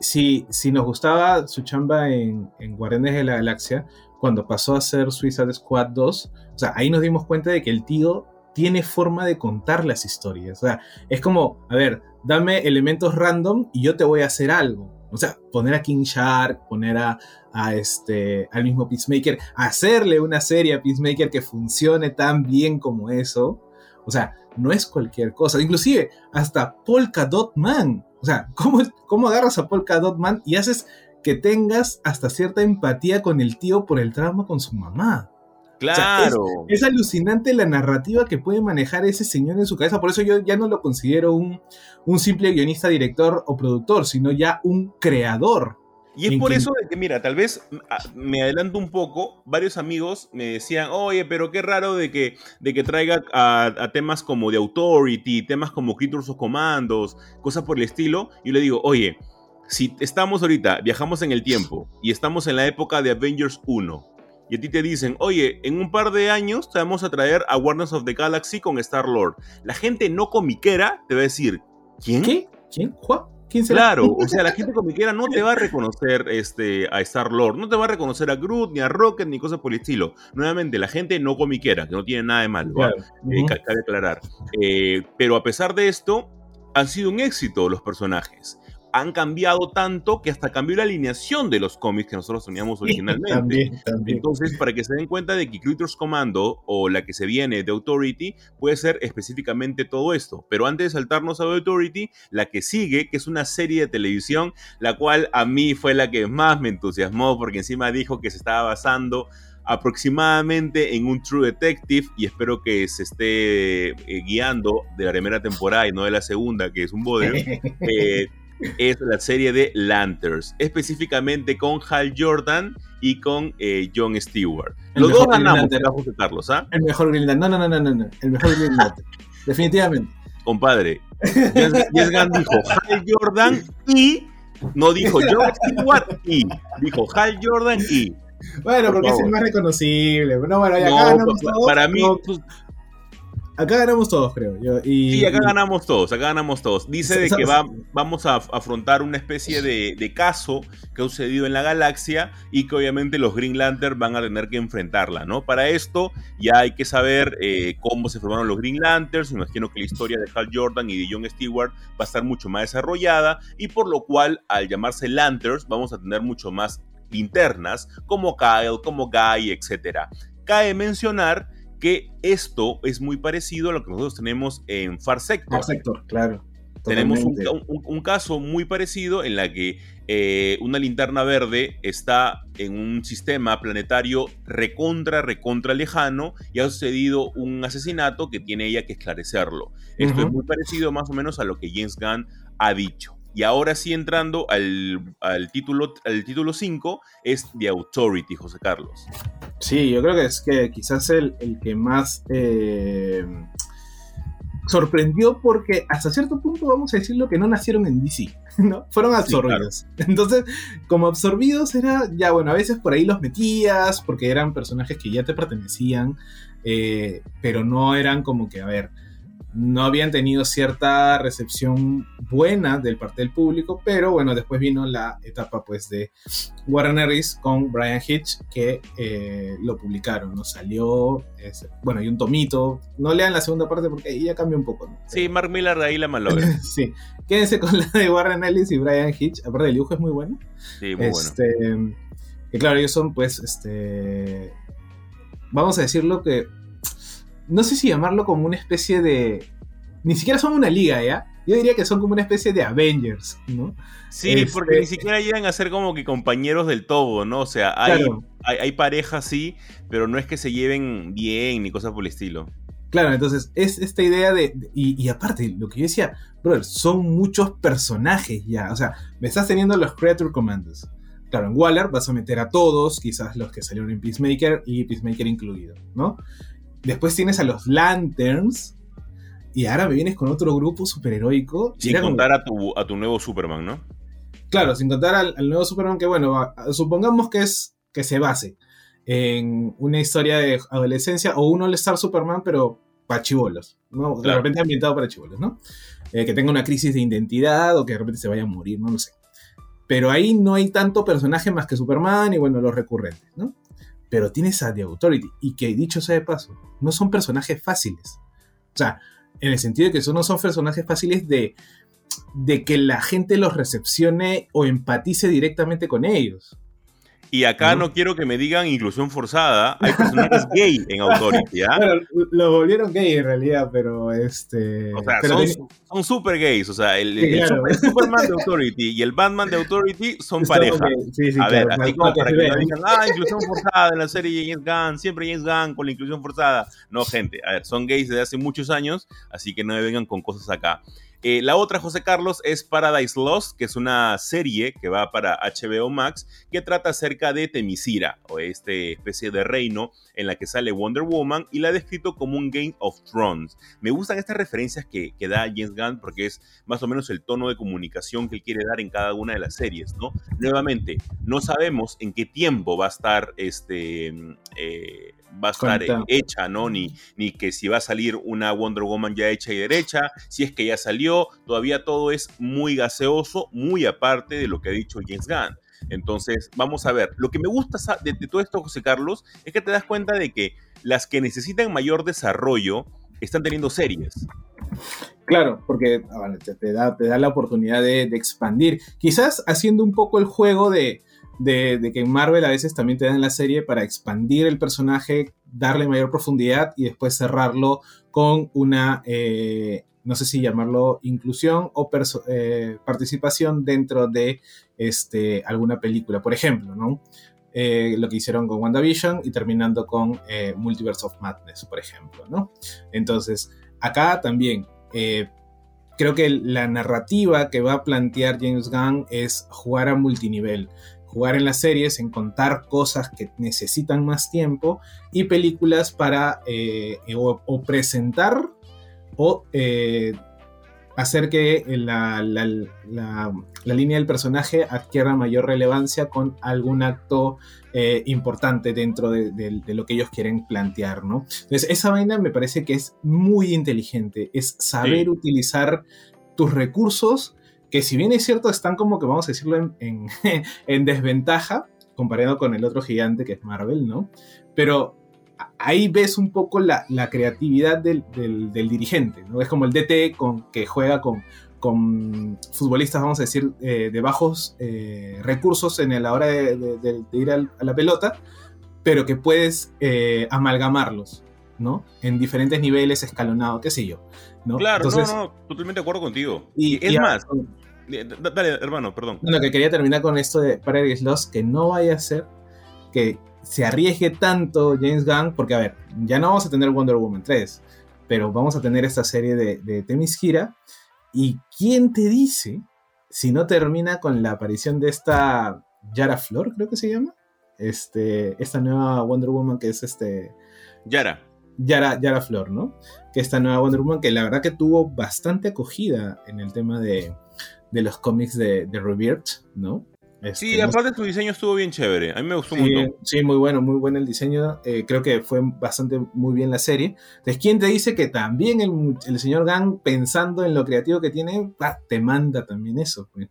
si, si, nos gustaba su chamba en, en Guardianes de la Galaxia, cuando pasó a ser Suicide Squad 2, o sea, ahí nos dimos cuenta de que el tío tiene forma de contar las historias. O sea, es como, a ver, dame elementos random y yo te voy a hacer algo. O sea, poner a King Shark, poner a, este, al mismo Peacemaker, hacerle una serie a Peacemaker que funcione tan bien como eso. O sea, no es cualquier cosa. Inclusive, hasta Polka Dot Man. O sea, ¿cómo, cómo agarras a Polka Dot Man y haces que tengas hasta cierta empatía con el tío por el trauma con su mamá? Claro. es, alucinante la narrativa que puede manejar ese señor en su cabeza. Por eso yo ya no lo considero un, un simple guionista, director o productor, sino ya un creador. Y es por eso de que, mira, tal vez ah, me adelanto un poco, varios amigos me decían, oye, pero qué raro de que, de que traiga a, temas como The Authority, temas como Creatures of Commandos, cosas por el estilo. Y le digo, oye, si estamos ahorita, viajamos en el tiempo y estamos en la época de Avengers 1, y a ti te dicen, oye, en un par de años te vamos a traer a Warners of the Galaxy con Star-Lord. La gente no comiquera te va a decir, ¿quién? ¿Qué? ¿Quién? ¿Juan? ¿Quién será? Claro, o sea, la gente comiquera no te va a reconocer este, a Star-Lord, no te va a reconocer a Groot, ni a Rocket, ni cosas por el estilo. Nuevamente, la gente no comiquera, que no tiene nada de malo, claro. Eh, cabe aclarar. Eh, pero a pesar de esto, han sido un éxito los personajes han cambiado tanto que hasta cambió la alineación de los cómics que nosotros teníamos originalmente. Entonces, para que se den cuenta de que Creatures Commando o la que se viene de Authority puede ser específicamente todo esto. Pero antes de saltarnos a Authority, la que sigue, que es una serie de televisión, la cual a mí fue la que más me entusiasmó porque encima dijo que se estaba basando aproximadamente en un True Detective y espero que se esté eh, guiando de la primera temporada y no de la segunda, que es un bodrio. Eh, es la serie de Lanterns, específicamente con Hal Jordan y con eh, John Stewart. Los dos ganamos, Carlos, ¿ah? El mejor Green Lantern. No, no, no, no, no, el mejor Green Lantern. Definitivamente. Compadre, Jess Gunn dijo Hal Jordan y no dijo John Stewart y dijo Hal Jordan y bueno, porque es el más reconocible. No, bueno, y acá no, para mí, Acá ganamos todos, creo. Yo, y, sí, acá ganamos todos, acá ganamos todos. Dice de que va, vamos a afrontar una especie de, caso que ha sucedido en la galaxia y que obviamente los Green Lantern van a tener que enfrentarla, ¿no? Para esto ya hay que saber eh, cómo se formaron los Green Lanterns. Imagino que la historia de Hal Jordan y de John Stewart va a estar mucho más desarrollada y por lo cual al llamarse Lanterns vamos a tener mucho más linternas como Kyle, como Guy, etc. Cabe mencionar que esto es muy parecido a lo que nosotros tenemos en Far Sector. Far Sector, claro. Tenemos un, caso muy parecido en la que eh, una linterna verde está en un sistema planetario recontra, recontra lejano y ha sucedido un asesinato que tiene ella que esclarecerlo. Esto es muy parecido más o menos a lo que James Gunn ha dicho. Y ahora sí entrando al, título al título 5 es The Authority, José Carlos. Sí, yo creo que es que quizás el, el que más eh, sorprendió porque hasta cierto punto vamos a decirlo que no nacieron en DC, ¿no? Fueron absorbidos. Entonces, como absorbidos era, ya bueno, a veces por ahí los metías porque eran personajes que ya te pertenecían, eh, pero no eran como que, a ver, no habían tenido cierta recepción buena del parte del público, pero bueno, después vino la etapa pues de Warren Ellis con Brian Hitch que eh, lo publicaron, ¿no? Salió, bueno, y un tomito, no lean la segunda parte porque ahí ya cambia un poco, ¿no? Sí, Mark Miller de ahí la malogra. sí, quédense con la de Warren Ellis y Brian Hitch, aparte el dibujo es muy bueno. Sí, muy este, bueno. Que claro, ellos son pues, este, vamos a decirlo que no sé si llamarlo como una especie de... Ni siquiera son una liga, ¿ya? Yo diría que son como una especie de Avengers, ¿no? Sí, porque ni este, siquiera llegan a ser como que compañeros del todo, ¿no? O sea, hay, hay, parejas sí, pero no es que se lleven bien ni cosas por el estilo. Claro, entonces es esta idea de. Y, aparte, lo que yo decía, brother, son muchos personajes ya. O sea, me estás teniendo los Creature Commanders. Claro, en Waller vas a meter a todos, quizás los que salieron en Peacemaker y Peacemaker incluido, ¿no? Después tienes a los Lanterns. Y ahora me vienes con otro grupo superheroico. Sin contar a, tu, a tu nuevo Superman, ¿no? Claro, sin contar al, nuevo Superman que, bueno, supongamos que es que se base en una historia de adolescencia o un All-Star Superman, pero para chivolos, ¿no? De repente ambientado para chivolos, ¿no? Eh, que tenga una crisis de identidad o que de repente se vaya a morir, no lo sé. Pero ahí no hay tanto personaje más que Superman y, bueno, los recurrentes, ¿no? Pero tienes a The Authority, y que dicho sea de paso, no son personajes fáciles. O sea, en el sentido de que no son personajes fáciles de, de que la gente los recepcione o empatice directamente con ellos. Y acá ¿no? quiero que me digan inclusión forzada. Hay personajes gay en Authority, ¿ah? lo volvieron gay en realidad, pero este. O sea, son, super gays. O sea, el, Superman de Authority y el Batman de Authority son pareja. a ver, así como para que no digan, ah, inclusión forzada en la serie James Gunn, siempre James Gunn con la inclusión forzada. No, gente, a ver, son gays desde hace muchos años, así que no me vengan con cosas acá. Eh, la otra, José Carlos, es Paradise Lost, que es una serie que va para HBO Max, que trata acerca de Temisira, o esta especie de reino en la que sale Wonder Woman, y la ha descrito como un Game of Thrones. Me gustan estas referencias que, da James Gunn porque es más o menos el tono de comunicación que él quiere dar en cada una de las series, ¿no? Nuevamente, no sabemos en qué tiempo va a estar este... Eh, va a estar hecha, ¿no? Ni, ni que si va a salir una Wonder Woman ya hecha y derecha, si es que ya salió, todavía todo es muy gaseoso, muy aparte de lo que ha dicho James Gunn. Entonces, vamos a ver, lo que me gusta de, todo esto, José Carlos, es que te das cuenta de que las que necesitan mayor desarrollo están teniendo series. Claro, porque ah, te, da, te da la oportunidad de, expandir. Quizás haciendo un poco el juego de, de, que en Marvel a veces también te dan la serie para expandir el personaje, darle mayor profundidad y después cerrarlo con una, eh, no sé si llamarlo inclusión o eh, participación dentro de este, alguna película. Por ejemplo, ¿no? Eh, lo que hicieron con WandaVision y terminando con Multiverse of Madness, por ejemplo, ¿no? Entonces, acá también creo que la narrativa que va a plantear James Gunn es jugar a multinivel jugar en las series, en contar cosas que necesitan más tiempo y películas para eh, o, presentar o eh, hacer que la, línea del personaje adquiera mayor relevancia con algún acto eh, importante dentro de, lo que ellos quieren plantear, ¿no? Entonces, esa vaina me parece que es muy inteligente, es saber utilizar tus recursos que si bien es cierto, están como que, vamos a decirlo, en, desventaja comparado con el otro gigante que es Marvel, ¿no? Pero ahí ves un poco la, creatividad del, dirigente, ¿no? Es como el DT con, que juega con, futbolistas, vamos a decir, eh, de bajos eh, recursos en la hora de, ir a la pelota, pero que puedes eh, amalgamarlos, ¿no? En diferentes niveles escalonados, qué sé yo. Claro, no, no, totalmente de acuerdo contigo. Y, es más, dale, hermano, perdón. Lo que quería terminar con esto de Paradise Lost, que no vaya a ser que se arriesgue tanto James Gunn, porque a ver, ya no vamos a tener Wonder Woman 3, pero vamos a tener esta serie de, de Temis Gira. ¿Y quién te dice si no termina con la aparición de esta Yara Flor, creo que se llama? Este, esta nueva Wonder Woman que es este. Yara. Yara, Yara Flor, ¿no? Que esta nueva Wonder Woman que la verdad que tuvo bastante acogida en el tema de, los cómics de, de Rebirth, ¿no? sí, este, aparte tu diseño estuvo bien chévere. A mí me gustó sí, mucho. Sí, muy bueno, muy bueno el diseño. Eh, creo que fue bastante muy bien la serie. Entonces, ¿quién te dice que también el, señor Gang, pensando en lo creativo que tiene, te manda también eso? Pues,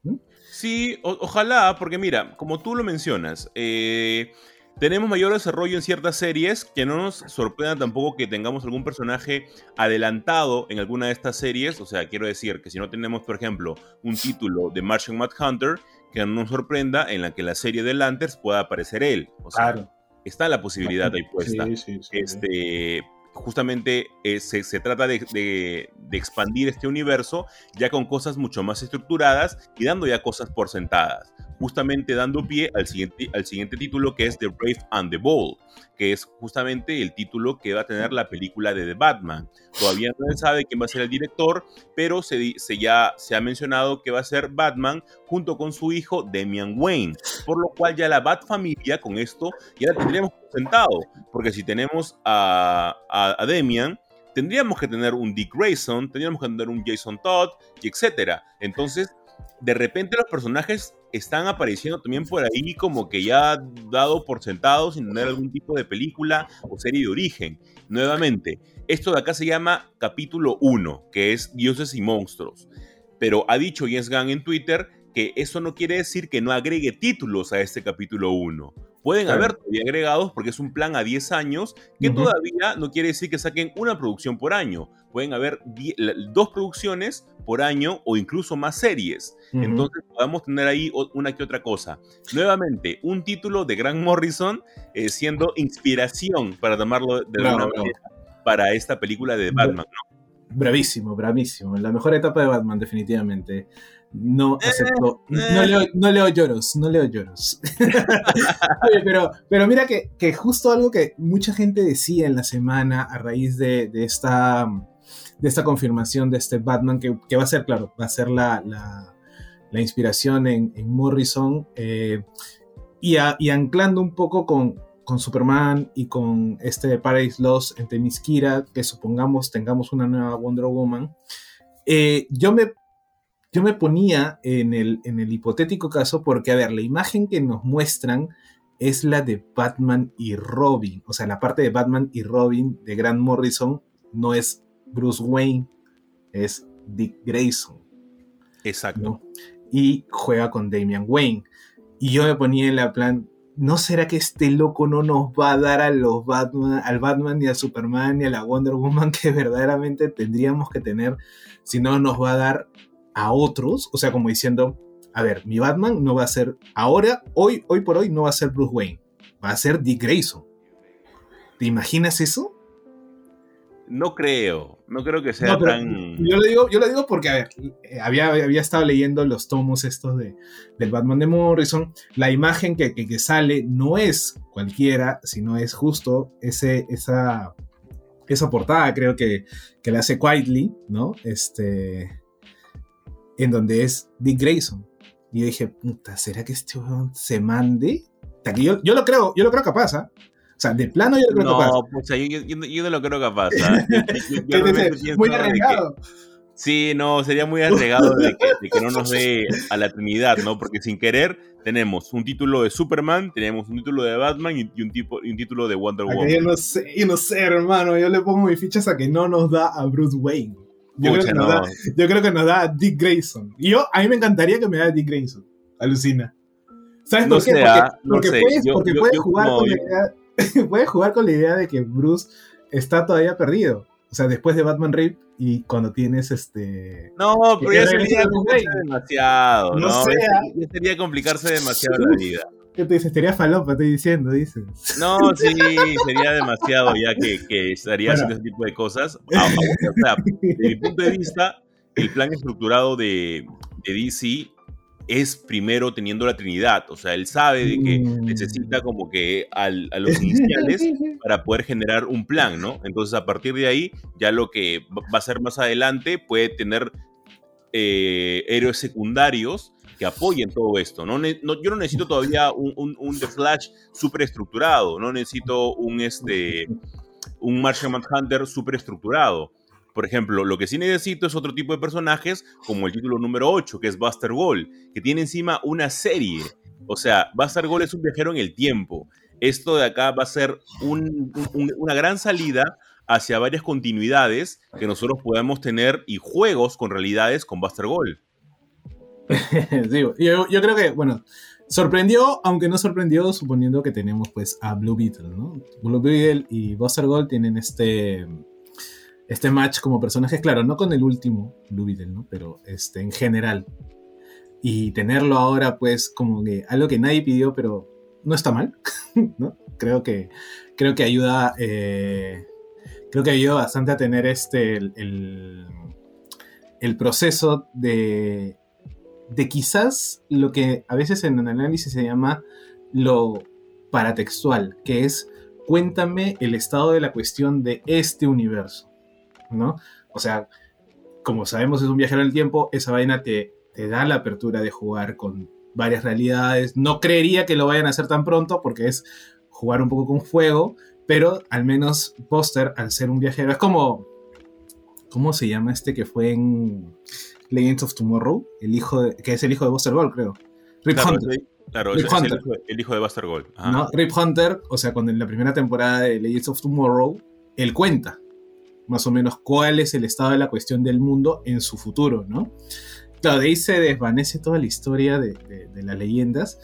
sí, ojalá, porque mira, como tú lo mencionas, eh, tenemos mayor desarrollo en ciertas series que no nos sorprenda tampoco que tengamos algún personaje adelantado en alguna de estas series. O sea, quiero decir que si no tenemos, por ejemplo, un título de Martian Mad Hunter, que no nos sorprenda en la que la serie de Lanterns pueda aparecer él. O sea, claro. está la posibilidad ahí puesta. Sí, sí, sí, este, justamente eh, se, trata de, expandir este universo ya con cosas mucho más estructuradas y dando ya cosas por sentadas. Justamente dando pie al siguiente, al siguiente título que es The Brave and the Bold, que es justamente el título que va a tener la película de The Batman. Todavía no se sabe quién va a ser el director, pero se, ya se ha mencionado que va a ser Batman junto con su hijo Damian Wayne, por lo cual ya la Bat familia con esto ya la tendríamos sentado, porque si tenemos a, a, Damian, tendríamos que tener un Dick Grayson, tendríamos que tener un Jason Todd, y etcétera. Entonces, de repente los personajes están apareciendo también por ahí como que ya dado por sentado sin tener algún tipo de película o serie de origen. Nuevamente, esto de acá se llama capítulo 1, que es Dioses y Monstruos. Pero ha dicho Jens Gunn en Twitter que eso no quiere decir que no agregue títulos a este capítulo 1. Pueden haber todavía agregados porque es un plan a 10 años que todavía no quiere decir que saquen una producción por año. Pueden haber dos producciones por año o incluso más series. Entonces podemos tener ahí una que otra cosa. Nuevamente, un título de Grant Morrison eh, siendo inspiración, para tomarlo de alguna manera, para esta película de Batman. Bravísimo, bravísimo. La mejor etapa de Batman, definitivamente. No eh, acepto. No, eh. leo, no leo lloros, no leo lloros. pero, pero mira que, que, justo algo que mucha gente decía en la semana a raíz de, de esta, de esta confirmación de este Batman, que, que va a ser, claro, va a ser la, la, la inspiración en, Morrison, eh, y, anclando un poco con, con Superman y con este Paradise Lost en Temiskira, que supongamos tengamos una nueva Wonder Woman. yo me yo me ponía en el, en el hipotético caso porque, a ver, la imagen que nos muestran es la de Batman y Robin. O sea, la parte de Batman y Robin de Grant Morrison no es Bruce Wayne, es Dick Grayson. Exacto. Y juega con Damian Wayne. Y yo me ponía en la plan, ¿no será que este loco no nos va a dar a los Batman, al Batman ni al Superman ni a la Wonder Woman que verdaderamente tendríamos que tener? Si no, nos va a dar a otros, o sea, como diciendo, a ver, mi Batman no va a ser, ahora, hoy, hoy por hoy, no va a ser Bruce Wayne, va a ser Dick Grayson. ¿Te imaginas eso? No creo, no creo que sea tan... Yo lo, digo, yo lo digo porque, a ver, eh, había, había estado leyendo los tomos estos de, del Batman de Morrison, la imagen que, que, sale no es cualquiera, sino es justo ese, esa, esa portada, creo que, que la hace Quietly, ¿no? Este, en donde es Dick Grayson. Y yo dije, puta, ¿será que este se mande? Yo, yo, lo creo, yo lo creo capaz, ¿ah? O sea, de plano yo lo creo capaz. No, pucha, yo, yo, no lo creo capaz. ¿ah? muy arriesgado. sí, no, sería muy arriesgado de que, no nos dé a la Trinidad, ¿no? Porque sin querer tenemos un título de Superman, tenemos un título de Batman y, un, tipo, y un título de Wonder Woman. Yo no sé, yo no sé, hermano. Yo le pongo mis fichas a que no nos da a Bruce Wayne. Yo, creo que nos da, yo creo que nos da Dick Grayson. Y yo, a mí me encantaría que me da Dick Grayson. Alucina. ¿Sabes por qué? porque, puedes, jugar con la idea, puedes jugar con la idea de que Bruce está todavía perdido. O sea, después de Batman Rip y cuando tienes este. No, pero ya sería demasiado. No, ¿no? Sea, ya sería complicarse demasiado la vida. ¿Qué te dices? Sería falopa, estoy diciendo, dices. No, sí, sería demasiado ya que, que estaría haciendo ese tipo de cosas. Ah, o sea, desde mi punto de vista, el plan estructurado de, de, DC es primero teniendo la Trinidad. O sea, él sabe de que mm. necesita como que al, a los iniciales para poder generar un plan, ¿no? Entonces, a partir de ahí, ya lo que va a ser más adelante puede tener eh, héroes secundarios que apoyen todo esto. No, yo no necesito todavía un, un, The Flash súper estructurado, no necesito un, este, un Martian Manhunter súper estructurado. Por ejemplo, lo que sí necesito es otro tipo de personajes, como el título número 8, que es Buster Gold, que tiene encima una serie O sea, Buster Gold es un viajero en el tiempo. Esto de acá va a ser una gran salida hacia varias continuidades que nosotros podamos tener y juegos con realidades con Buster Gold. yo, yo, creo que, bueno, sorprendió, aunque no sorprendió, suponiendo que tenemos pues a Blue Beetle, ¿no? Blue Beetle y Buster Gold tienen este, este match como personajes, claro, no con el último Beetle, ¿no? Pero este, en general. Y tenerlo ahora pues como que algo que nadie pidió, pero no está mal, ¿no? Creo que, creo que ayuda... Eh, creo que ayuda bastante a tener este, el, el proceso de de quizás lo que a veces en el análisis se llama lo paratextual, que es cuéntame el estado de la cuestión de este universo, ¿no? O sea, como sabemos es un viajero en el tiempo, esa vaina te, te da la apertura de jugar con varias realidades. No creería que lo vayan a hacer tan pronto porque es jugar un poco con fuego, pero al menos Poster, al ser un viajero, es como... ¿Cómo se llama este que fue en Legends of Tomorrow, el hijo de, que es el hijo de Buster Gold, creo. Rip Hunter. Claro, Rip Hunter. el, hijo, de Buster Gold. ¿No? Rip Hunter, o sea, cuando en la primera temporada de Legends of Tomorrow, él cuenta más o menos cuál es el estado de la cuestión del mundo en su futuro, ¿no? Claro, de ahí se desvanece toda la historia de, las leyendas,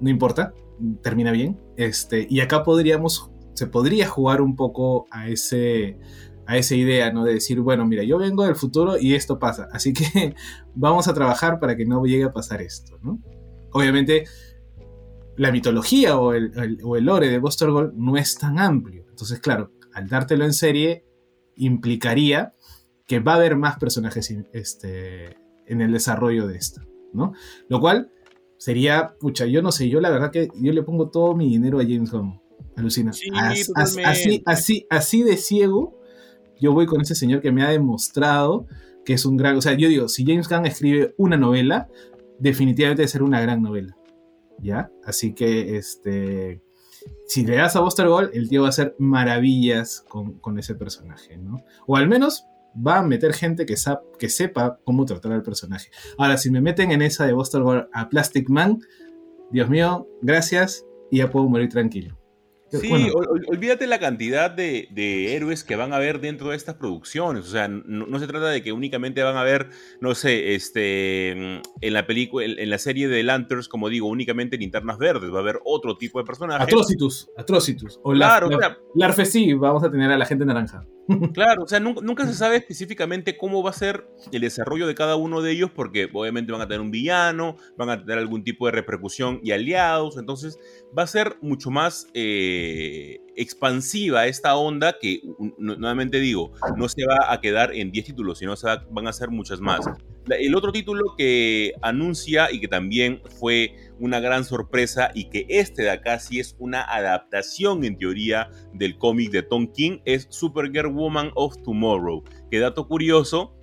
no importa, termina bien. Este, y acá podríamos, se podría jugar un poco a ese, a esa idea, ¿no? De decir, bueno, mira, yo vengo del futuro y esto pasa, así que vamos a trabajar para que no llegue a pasar esto, ¿no? Obviamente, la mitología o el, lore de Buster Gold no es tan amplio. Entonces, claro, al dártelo en serie, implicaría que va a haber más personajes este, en el desarrollo de esto, ¿no? Lo cual sería, pucha, yo no sé, yo la verdad que yo le pongo todo mi dinero a James Gunn. Alucina. así, así, así de ciego yo voy con ese señor que me ha demostrado que es un gran... O sea, yo digo, si James Gunn escribe una novela, definitivamente debe ser una gran novela. ¿Ya? Así que, este... Si le das a Buster Gold, el tío va a hacer maravillas con, ese personaje, ¿no? O al menos va a meter gente que, que sepa cómo tratar al personaje. Ahora, si me meten en esa de Buster Gold a Plastic Man, Dios mío, gracias y ya puedo morir tranquilo. Sí, olvídate la cantidad de, héroes que van a haber dentro de estas producciones. O sea, no, se trata de que únicamente van a ver, no sé, este, en la película, en, la serie de Lanterns, como digo, únicamente linternas verdes. Va a haber otro tipo de personajes. Atrocitus, Atrocitus. O claro, la, Larfe sí, vamos a tener a la gente naranja. Claro, o sea, nunca, se sabe específicamente cómo va a ser el desarrollo de cada uno de ellos, porque obviamente van a tener un villano, van a tener algún tipo de repercusión y aliados. Entonces, va a ser mucho más. Eh, expansiva esta onda que, nuevamente digo, no se va a quedar en 10 títulos, sino van a ser muchas más. El otro título que anuncia y que también fue una gran sorpresa y que este de acá sí es una adaptación en teoría del cómic de Tom King es Supergirl Woman of Tomorrow, que dato curioso,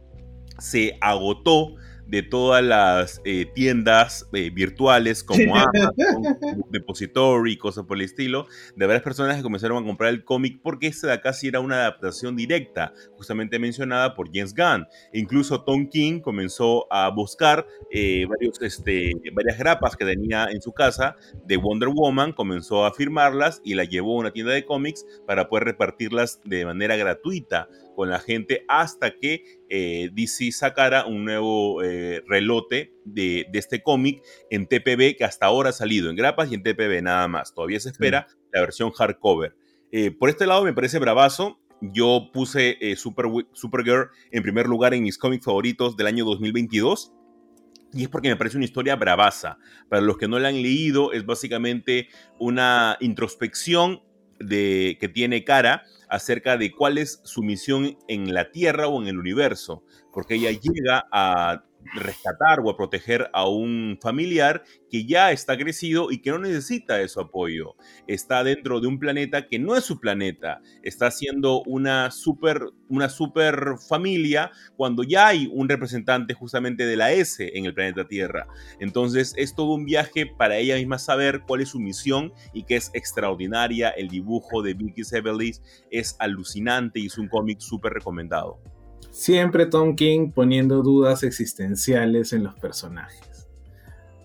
se agotó de todas las eh, tiendas eh, virtuales como Amazon, Depository y cosas por el estilo, de varias personas que comenzaron a comprar el cómic porque este de acá sí era una adaptación directa, justamente mencionada por James Gunn. E incluso Tom King comenzó a buscar eh, varios, este, varias grapas que tenía en su casa de Wonder Woman, comenzó a firmarlas y la llevó a una tienda de cómics para poder repartirlas de manera gratuita con la gente hasta que eh, DC sacara un nuevo eh, relote de, este cómic en TPB que hasta ahora ha salido en grapas y en TPB nada más. Todavía se espera la versión hardcover. Eh, por este lado me parece bravazo. Yo puse Super, Supergirl en primer lugar en mis cómics favoritos del año 2022. Y es porque me parece una historia bravaza. Para los que no la han leído, es básicamente una introspección de, que tiene cara acerca de cuál es su misión en la Tierra o en el universo, porque ella llega a rescatar o a proteger a un familiar que ya está crecido y que no necesita de su apoyo. Está dentro de un planeta que no es su planeta. Está haciendo una super, una super familia cuando ya hay un representante justamente de la S en el planeta Tierra. Entonces es todo un viaje para ella misma saber cuál es su misión y que es extraordinaria. El dibujo de Vicky Sebelis es alucinante y es un cómic súper recomendado. Siempre Tom King poniendo dudas existenciales en los personajes.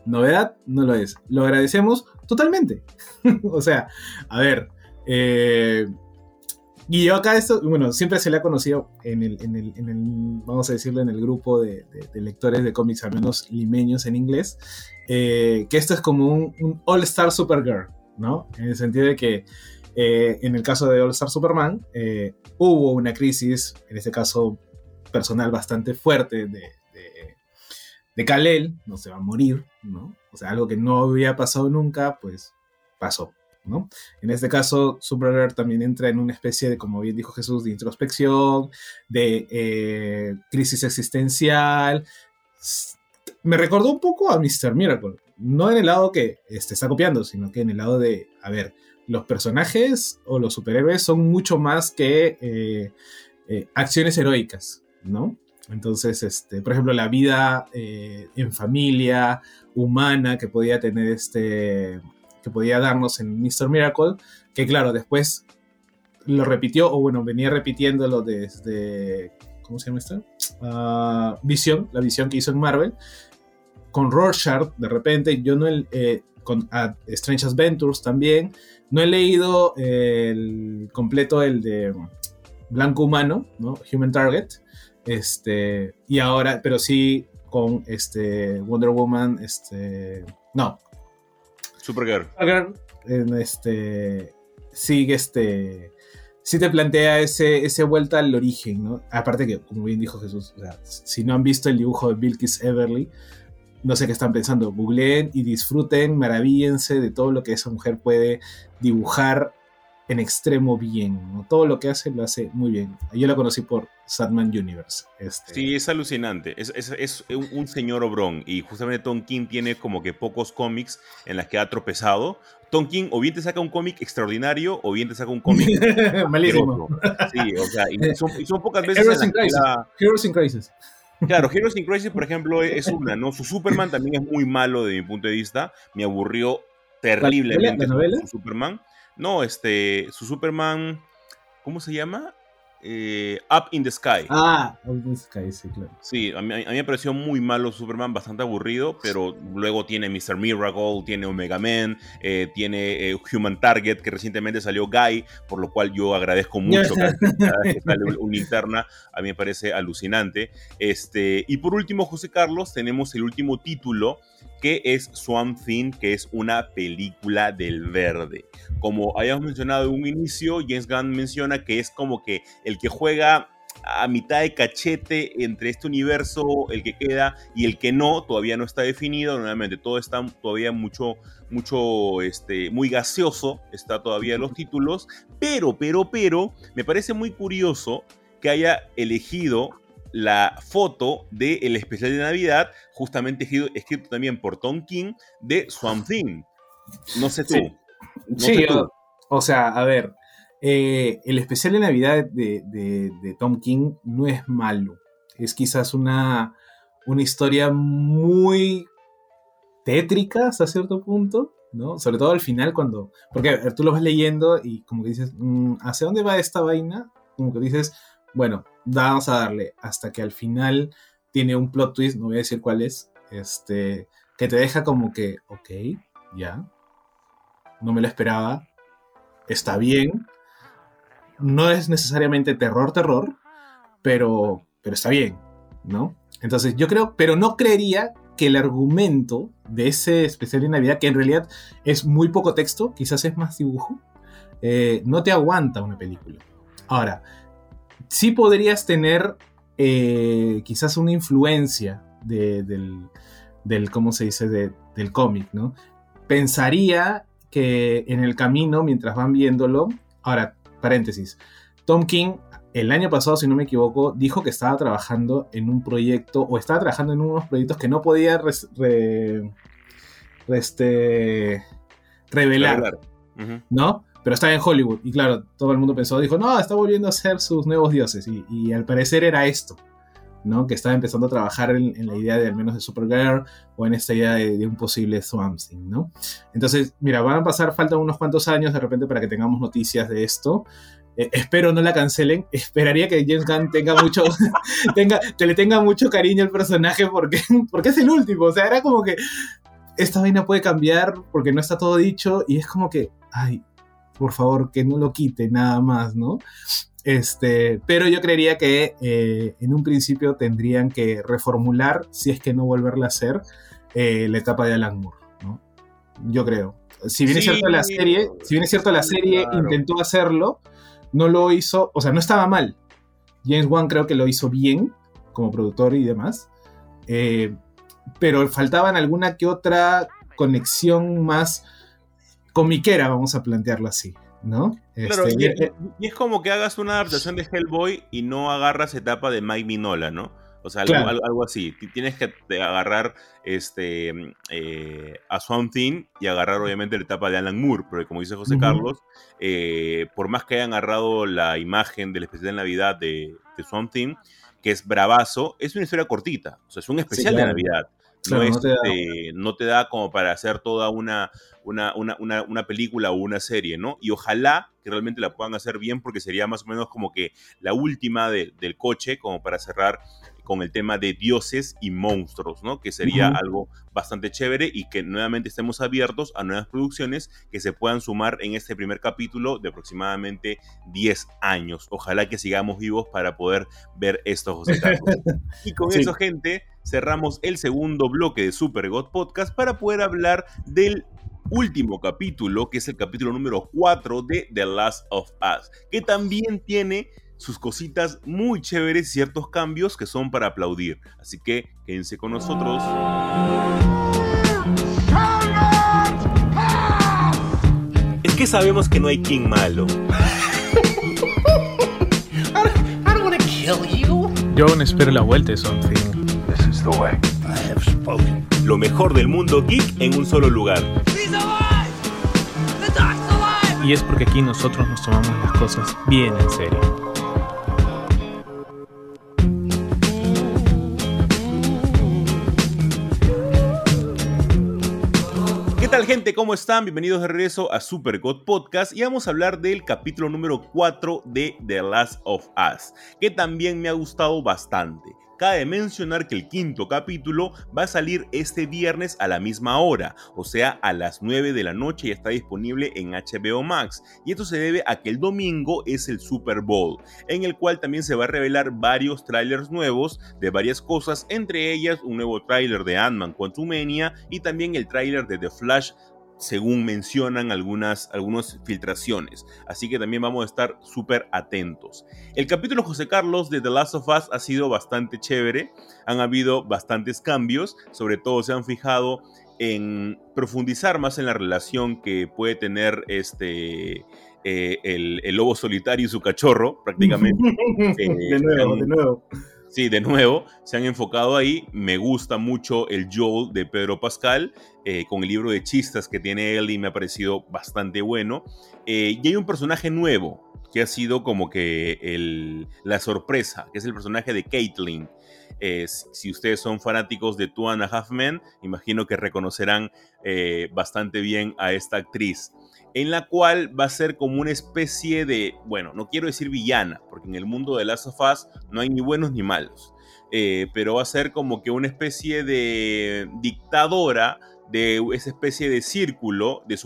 Novedad no lo es. Lo agradecemos totalmente. o sea, a ver, eh, y yo acá esto, bueno, siempre se le ha conocido en el, en el, vamos a decirlo, en el grupo de, lectores de cómics, al menos limeños en inglés, eh, que esto es como un, All-Star Supergirl, ¿no? En el sentido de que eh, en el caso de All-Star Superman eh, hubo una crisis, en este caso personal bastante fuerte de, de, de Kal-El, no se va a morir, ¿no? O sea, algo que no había pasado nunca, pues pasó. En este caso, Supergirl también entra en una especie de, como bien dijo Jesús, de introspección, de eh, crisis existencial. Me recordó un poco a Mr. Miracle, no en el lado que este, está copiando, sino que en el lado de, a ver, los personajes o los superhéroes son mucho más que eh, eh, acciones heroicas, ¿no? Entonces, este, por ejemplo, la vida en familia humana que podía tener este que podía darnos en Mr. Miracle, que claro, después lo repitió, o bueno, venía repitiéndolo desde, ¿cómo se llama esto? Uh, visión, la visión que hizo en Marvel, con Rorschach, de repente, yo no eh, con Strange Adventures también, no he leído el completo, el de Blanco Humano, ¿no? Human Target, este, y ahora, pero sí con este Wonder Woman, este, no, Supergirl. en este, sigue este, sí te plantea ese, ese vuelta al origen, ¿no? Aparte que, como bien dijo Jesús, si no han visto el dibujo de Bilkis Everly, no sé qué están pensando, googleen y disfruten, maravíllense de todo lo que esa mujer puede dibujar en extremo bien. Todo lo que hace lo hace muy bien. Yo la conocí por Sadman Universe. Este. Sí, es alucinante. Es, es, un, señor obrón. Y justamente Tom King tiene como que pocos cómics en las que ha tropezado. Tom King o bien te saca un cómic extraordinario o bien te saca un cómic malísimo. Sí, o sea, y son, pocas veces. Heroes, in Crisis. Heroes in Crisis. Claro, Heroes in Crisis, por ejemplo, es una, ¿no? Su Superman también es muy malo de mi punto de vista. Me aburrió terriblemente su Superman. No, este, su Superman, ¿cómo se llama? Eh, Up in the Sky. Ah, Up in the Sky, sí, claro. Sí, a mí, me pareció muy malo Superman, bastante aburrido, pero luego tiene Mr. Miracle, tiene Omega Man, eh, tiene eh, Human Target, que recientemente salió Guy, por lo cual yo agradezco mucho cada que sale una linterna, a mí me parece alucinante. Este, y por último, José Carlos, tenemos el último título que es Swamp Thing, que es una película del verde. Como habíamos mencionado en un inicio, James Gunn menciona que es como que el que juega a mitad de cachete entre este universo, el que queda y el que no, todavía no está definido. Nuevamente, todo está todavía mucho, mucho, este, muy gaseoso, está todavía en los títulos. Pero, pero, pero, me parece muy curioso que haya elegido la foto del especial de Navidad, justamente escrito, también por Tom King, de Swamp Thing. No sé tú. Sí, O, sea, a ver, eh, el especial de Navidad de, Tom King no es malo. Es quizás una, una historia muy tétrica hasta cierto punto, ¿no? Sobre todo al final cuando... Porque tú lo vas leyendo y como que dices, mm, ¿hacia dónde va esta vaina? Como que dices, bueno, vamos a darle hasta que al final tiene un plot twist, no voy a decir cuál es, este, que te deja como que, ok, ya, no me lo esperaba, está bien, no es necesariamente terror, terror, pero, pero está bien, ¿no? Entonces yo creo, pero no creería que el argumento de ese especial de Navidad, que en realidad es muy poco texto, quizás es más dibujo, eh, no te aguanta una película. Ahora, sí podrías tener eh, quizás una influencia del, del, ¿cómo se dice?, del cómic, ¿no? Pensaría que en el camino, mientras van viéndolo, ahora, paréntesis, Tom King el año pasado, si no me equivoco, dijo que estaba trabajando en un proyecto, o estaba trabajando en unos proyectos que no podía este, revelar, ¿no? Pero estaba en Hollywood. Y claro, todo el mundo pensó, dijo, no, está volviendo a ser sus nuevos dioses. Y, al parecer era esto, ¿no? Que estaba empezando a trabajar en, la idea de al menos de Supergirl o en esta idea de, un posible Swamp Thing, ¿no? Entonces, mira, van a pasar, falta unos cuantos años de repente para que tengamos noticias de esto. Eh, espero no la cancelen. Esperaría que James Gunn tenga mucho, tenga, que le tenga mucho cariño al personaje porque, porque es el último. O sea, era como que esta vaina puede cambiar porque no está todo dicho y es como que, ay, por favor, que no lo quite nada más, ¿no? Este, pero yo creería que eh, en un principio tendrían que reformular, si es que no volverla a hacer, eh, la etapa de Alan Moore, ¿no? Yo creo. Si bien es cierto la serie, si bien es cierto la serie intentó hacerlo, no lo hizo, o sea, no estaba mal. James Wan creo que lo hizo bien como productor y demás, eh, pero faltaban alguna que otra conexión más comiquera, vamos a plantearlo así. ¿no? Claro, este, y, es como que hagas una adaptación de Hellboy y no agarras etapa de Mike Minola, ¿no? O sea, algo, así. Tienes que agarrar este, eh, a Swamp Thing y agarrar obviamente la etapa de Alan Moore, porque como dice José Carlos, eh, por más que hayan agarrado la imagen del especial de Navidad de, de Swamp Thing, que es bravazo, es una historia cortita, o sea, es un especial de Navidad. Este, no, te da. como para hacer toda una, una, una, una, película o una serie, ¿no? Y ojalá que realmente la puedan hacer bien porque sería más o menos como que la última del coche, como para cerrar con el tema de dioses y monstruos, ¿no? Que sería algo bastante chévere y que nuevamente estemos abiertos a nuevas producciones que se puedan sumar en este primer capítulo de aproximadamente 10 años. Ojalá que sigamos vivos para poder ver estos José y con eso, gente, cerramos el segundo bloque de Super God Podcast para poder hablar del último capítulo, que es el capítulo número 4 de The Last of Us, que también tiene sus cositas muy chéveres, ciertos cambios que son para aplaudir. Así que quédense con nosotros. Es que sabemos que no hay King malo. Yo aún espero la vuelta de Something. Lo mejor del mundo geek en un solo lugar. Y es porque aquí nosotros nos tomamos las cosas bien en serio. tal gente? ¿Cómo están? Bienvenidos de regreso a Super God Podcast y vamos a hablar del capítulo número 4 de The Last of Us, que también me ha gustado bastante. Cabe mencionar que el quinto capítulo va a salir este viernes a la misma hora, o sea, a las 9 de la noche y está disponible en HBO Max. Y esto se debe a que el domingo es el Super Bowl, en el cual también se va a revelar varios trailers nuevos de varias cosas, entre ellas un nuevo tráiler de Ant-Man Quantumania y también el tráiler de The Flash según mencionan algunas, algunas filtraciones. Así que también vamos a estar súper atentos. El capítulo José Carlos de The Last of Us ha sido bastante chévere. Han habido bastantes cambios. Sobre todo se han fijado en profundizar más en la relación que puede tener este, eh, el, lobo solitario y su cachorro, prácticamente. de nuevo, de nuevo. Sí, de nuevo, se han enfocado ahí. Me gusta mucho el Joel de Pedro Pascal, eh, con el libro de chistes que tiene él y me ha parecido bastante bueno. Eh, y hay un personaje nuevo que ha sido como que la sorpresa, que es el personaje de Caitlyn. si ustedes son fanáticos de Two and a Half Men, imagino que reconocerán eh, bastante bien a esta actriz en la cual va a ser como una especie de, bueno, no quiero decir villana, porque en el mundo de Last of Us no hay ni buenos ni malos, eh, pero va a ser como que una especie de dictadora de esa especie de círculo de,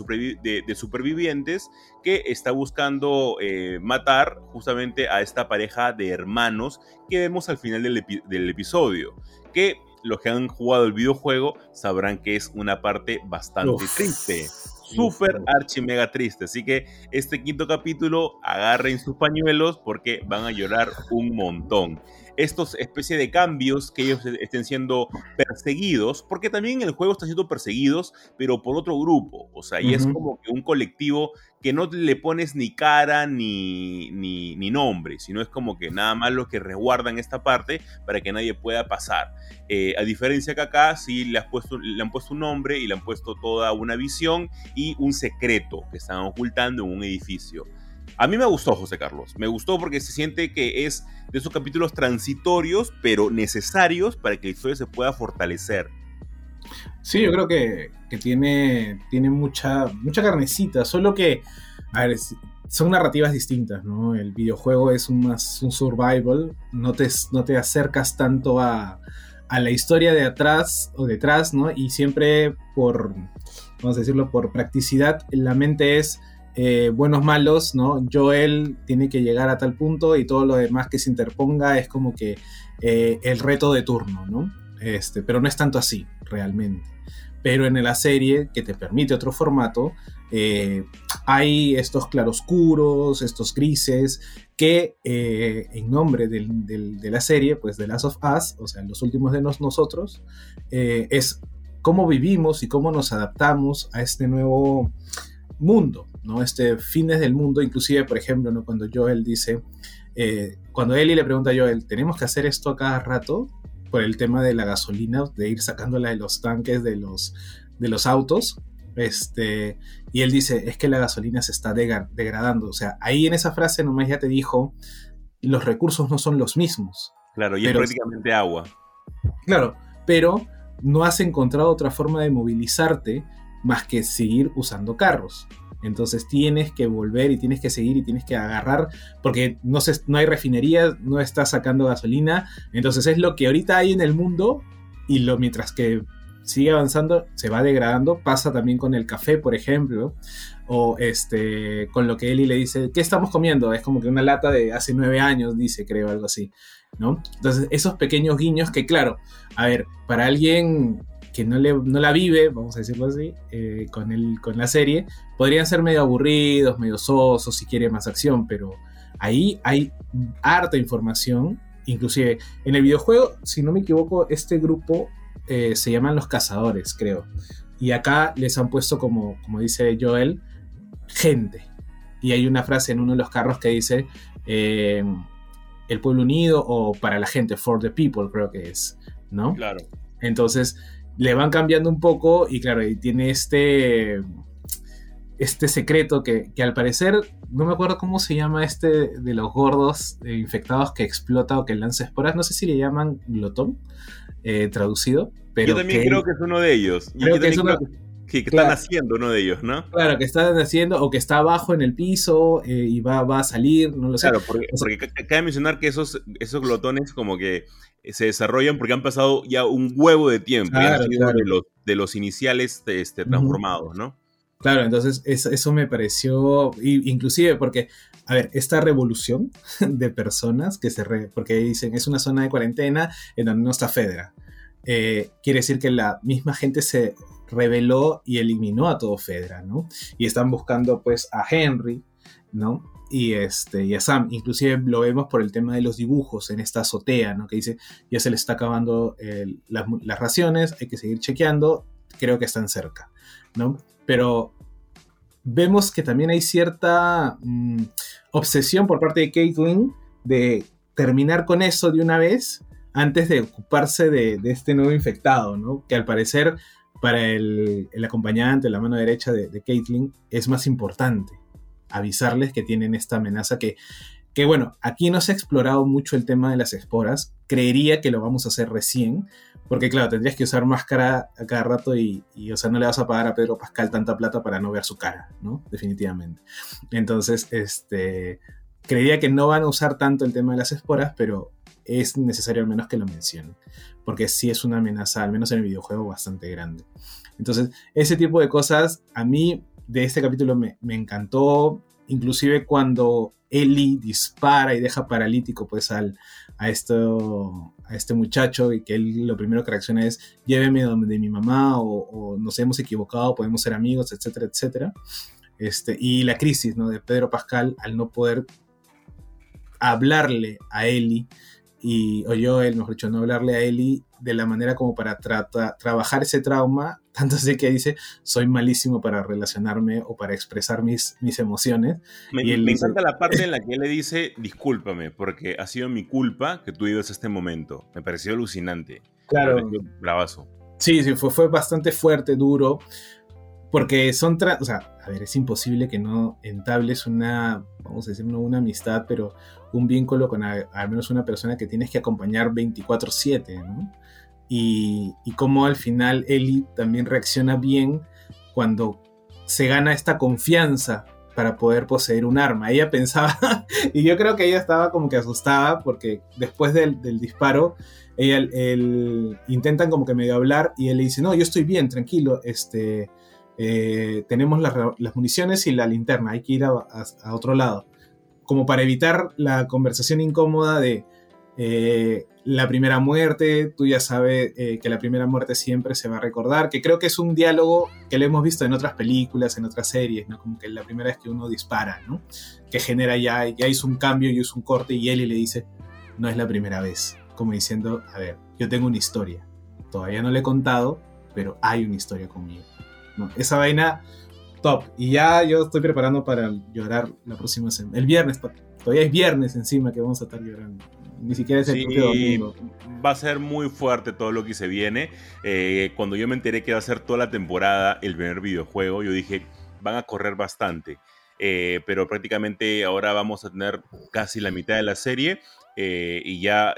supervivientes que está buscando eh, matar justamente a esta pareja de hermanos que vemos al final del, del episodio, que los que han jugado el videojuego sabrán que es una parte bastante triste súper archi mega triste. Así que este quinto capítulo, agarren sus pañuelos porque van a llorar un montón. Estos especie de cambios que ellos e-, estén siendo perseguidos, porque también el juego está siendo perseguidos, pero por otro grupo, o sea, y es como que un colectivo que no le pones ni cara ni, ni, nombre, sino es como que nada más los que resguardan esta parte para que nadie pueda pasar. Eh, a diferencia que acá sí le, has puesto, le han puesto un nombre y le han puesto toda una visión y un secreto que están ocultando en un edificio. A mí me gustó, José Carlos. Me gustó porque se siente que es de esos capítulos transitorios, pero necesarios para que la historia se pueda fortalecer. Sí, yo creo que, tiene, tiene mucha, mucha carnecita, solo que, a ver, son narrativas distintas, ¿no? El videojuego es un más un survival, no te, no te acercas tanto a, a la historia de atrás o detrás, ¿no? Y siempre por, vamos a decirlo, por practicidad, la mente es eh, buenos malos, ¿no? Joel tiene que llegar a tal punto y todo lo demás que se interponga es como que eh, el reto de turno, ¿no? Este, pero no es tanto así, realmente. Pero en la serie, que te permite otro formato, eh, hay estos claroscuros, estos grises, que en nombre de la serie, pues de Last of Us, o sea, los últimos de nosotros, es cómo vivimos y cómo nos adaptamos a este nuevo mundo, ¿no? Este fines del mundo, inclusive, por ejemplo, ¿no? Cuando Joel dice, eh, cuando Ellie le pregunta a Joel, ¿tenemos que hacer esto a cada rato? Por el tema de la gasolina, de ir sacándola de los tanques de los, de los autos. Este, y él dice, es que la gasolina se está degradando. O sea, ahí en esa frase nomás ya te dijo, los recursos no son los mismos. Claro, y es prácticamente agua. Claro, pero no has encontrado otra forma de movilizarte más que seguir usando carros. Entonces tienes que volver y tienes que seguir y tienes que agarrar, porque no, se, no hay refinería, no está sacando gasolina. Entonces es lo que ahorita hay en el mundo y lo, mientras que sigue avanzando, se va degradando. Pasa también con el café, por ejemplo, o este, con lo que Eli le dice, ¿qué estamos comiendo? Es como que una lata de hace nueve años, dice, creo, algo así. ¿no? Entonces, esos pequeños guiños que, claro, a ver, para alguien que no, le, no la vive, vamos a decirlo así, eh, con, el, con la serie, podrían ser medio aburridos, medio sosos, si quiere más acción, pero ahí hay harta información, inclusive en el videojuego, si no me equivoco, este grupo eh, se llaman los cazadores, creo, y acá les han puesto como, como dice Joel, gente, y hay una frase en uno de los carros que dice... Eh, el pueblo unido o para la gente, for the people creo que es, ¿no? Claro. Entonces, le van cambiando un poco y claro, y tiene este este secreto que, al parecer, no me acuerdo cómo se llama este de los gordos infectados que explota o que lanza esporas, no sé si le llaman glotón, eh, traducido. Pero Yo también creo que es uno de ellos. Creo que es uno, que, están haciendo uno de ellos, ¿no? Claro, que están haciendo o que está abajo en el piso eh, y va, va, a salir, no lo sé. Claro, porque, cabe mencionar que esos, esos glotones como que se desarrollan porque han pasado ya un huevo de tiempo, De, los, de los iniciales este, transformados, ¿no? Claro, entonces eso, me pareció, inclusive porque, a ver, esta revolución de personas que se, porque dicen, es una zona de cuarentena en donde no está Fedra. Eh, quiere decir que la misma gente se rebeló y eliminó a todo Fedra, ¿no? Y están buscando pues a Henry, ¿no? y, este, y a Sam. Inclusive lo vemos por el tema de los dibujos en esta azotea, ¿no? Que dice, ya se le está acabando las, raciones, hay que seguir chequeando, creo que están cerca, ¿no? Pero vemos que también hay cierta mm, obsesión por parte de Caitlyn de terminar con eso de una vez antes de ocuparse de, este nuevo infectado, ¿no? Que al parecer para el, acompañante, la mano derecha de, de Caitlyn, es más importante avisarles que tienen esta amenaza que, que bueno, aquí no se ha explorado mucho el tema de las esporas, creería que lo vamos a hacer recién, porque claro, tendrías que usar máscara a cada rato y, o sea, no le vas a pagar a Pedro Pascal tanta plata para no ver su cara, ¿no? Definitivamente. Entonces, este, creería que no van a usar tanto el tema de las esporas, pero es necesario al menos que lo mencionen, porque sí es una amenaza, al menos en el videojuego, bastante grande. Entonces, ese tipo de cosas a mí de este capítulo me, encantó, inclusive cuando Ellie dispara y deja paralítico pues al, a, esto, a este muchacho y que él lo primero que reacciona es lléveme donde mi mamá o, nos hemos equivocado, podemos ser amigos, etcétera, etcétera. Este, y la crisis ¿no? de Pedro Pascal al no poder hablarle a Ellie y, o yo, él, mejor dicho, no hablarle a Ellie de la manera como para trabajar ese trauma, tanto así que dice, soy malísimo para relacionarme o para expresar mis, mis emociones. Me, y me encanta la parte en la que él le dice, discúlpame, porque ha sido mi culpa que tú vives este momento. Me pareció alucinante. Claro. bravazo. Sí, sí, fue, fue bastante fuerte, duro, porque son, o sea, a ver, es imposible que no entables una, vamos a decir, no una amistad, pero un vínculo con al menos una persona que tienes que acompañar 24/7, ¿no? Y, y cómo al final Eli también reacciona bien cuando se gana esta confianza para poder poseer un arma. Ella pensaba, y yo creo que ella estaba como que asustada porque después del, disparo, ella, él, intentan como que medio hablar y él le dice, no, yo estoy bien, tranquilo, este, eh, tenemos las, municiones y la linterna, hay que ir a, otro lado. Como para evitar la conversación incómoda de eh, la primera muerte, tú ya sabes eh, que la primera muerte siempre se va a recordar, que creo que es un diálogo que lo hemos visto en otras películas, en otras series, ¿no? Como que la primera vez que uno dispara, ¿no? Que genera ya, ya hizo un cambio y hizo un corte y él le dice, no es la primera vez, como diciendo, a ver, yo tengo una historia, todavía no le he contado, pero hay una historia conmigo. Esa vaina, top. Y ya yo estoy preparando para llorar la próxima semana. El viernes, todavía es viernes encima que vamos a estar llorando. Ni siquiera es el domingo. Va a ser muy fuerte todo lo que se viene. Eh, cuando yo me enteré que va a ser toda la temporada el primer videojuego, yo dije, van a correr bastante. Eh, pero prácticamente ahora vamos a tener casi la mitad de la serie eh, y ya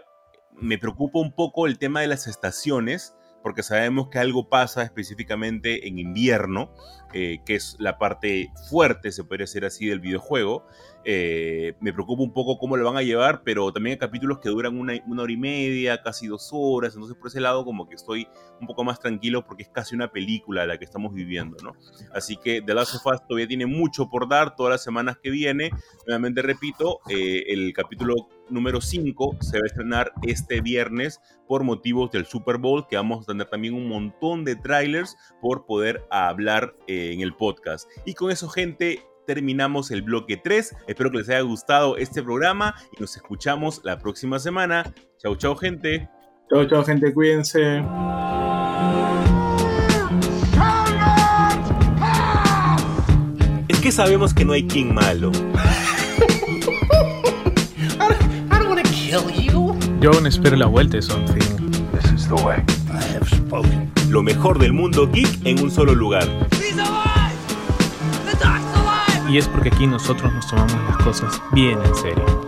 me preocupa un poco el tema de las estaciones porque sabemos que algo pasa específicamente en invierno, eh, que es la parte fuerte, se podría decir así, del videojuego. Eh, me preocupa un poco cómo lo van a llevar, pero también hay capítulos que duran una, hora y media, casi dos horas, entonces por ese lado como que estoy un poco más tranquilo porque es casi una película la que estamos viviendo, ¿no? Así que The Last of Us todavía tiene mucho por dar todas las semanas que viene. Nuevamente repito, eh, el capítulo número 5 se va a estrenar este viernes por motivos del Super Bowl, que vamos a tener también un montón de trailers por poder hablar eh, en el podcast. Y con eso, gente, terminamos el bloque 3. Espero que les haya gustado este programa y nos escuchamos la próxima semana. Chau, chau, gente. Chau, chau, gente. Cuídense. Es que sabemos que no hay King malo. Yo aún espero la vuelta de Something. Lo mejor del mundo geek en un solo lugar. Y es porque aquí nosotros nos tomamos las cosas bien en serio.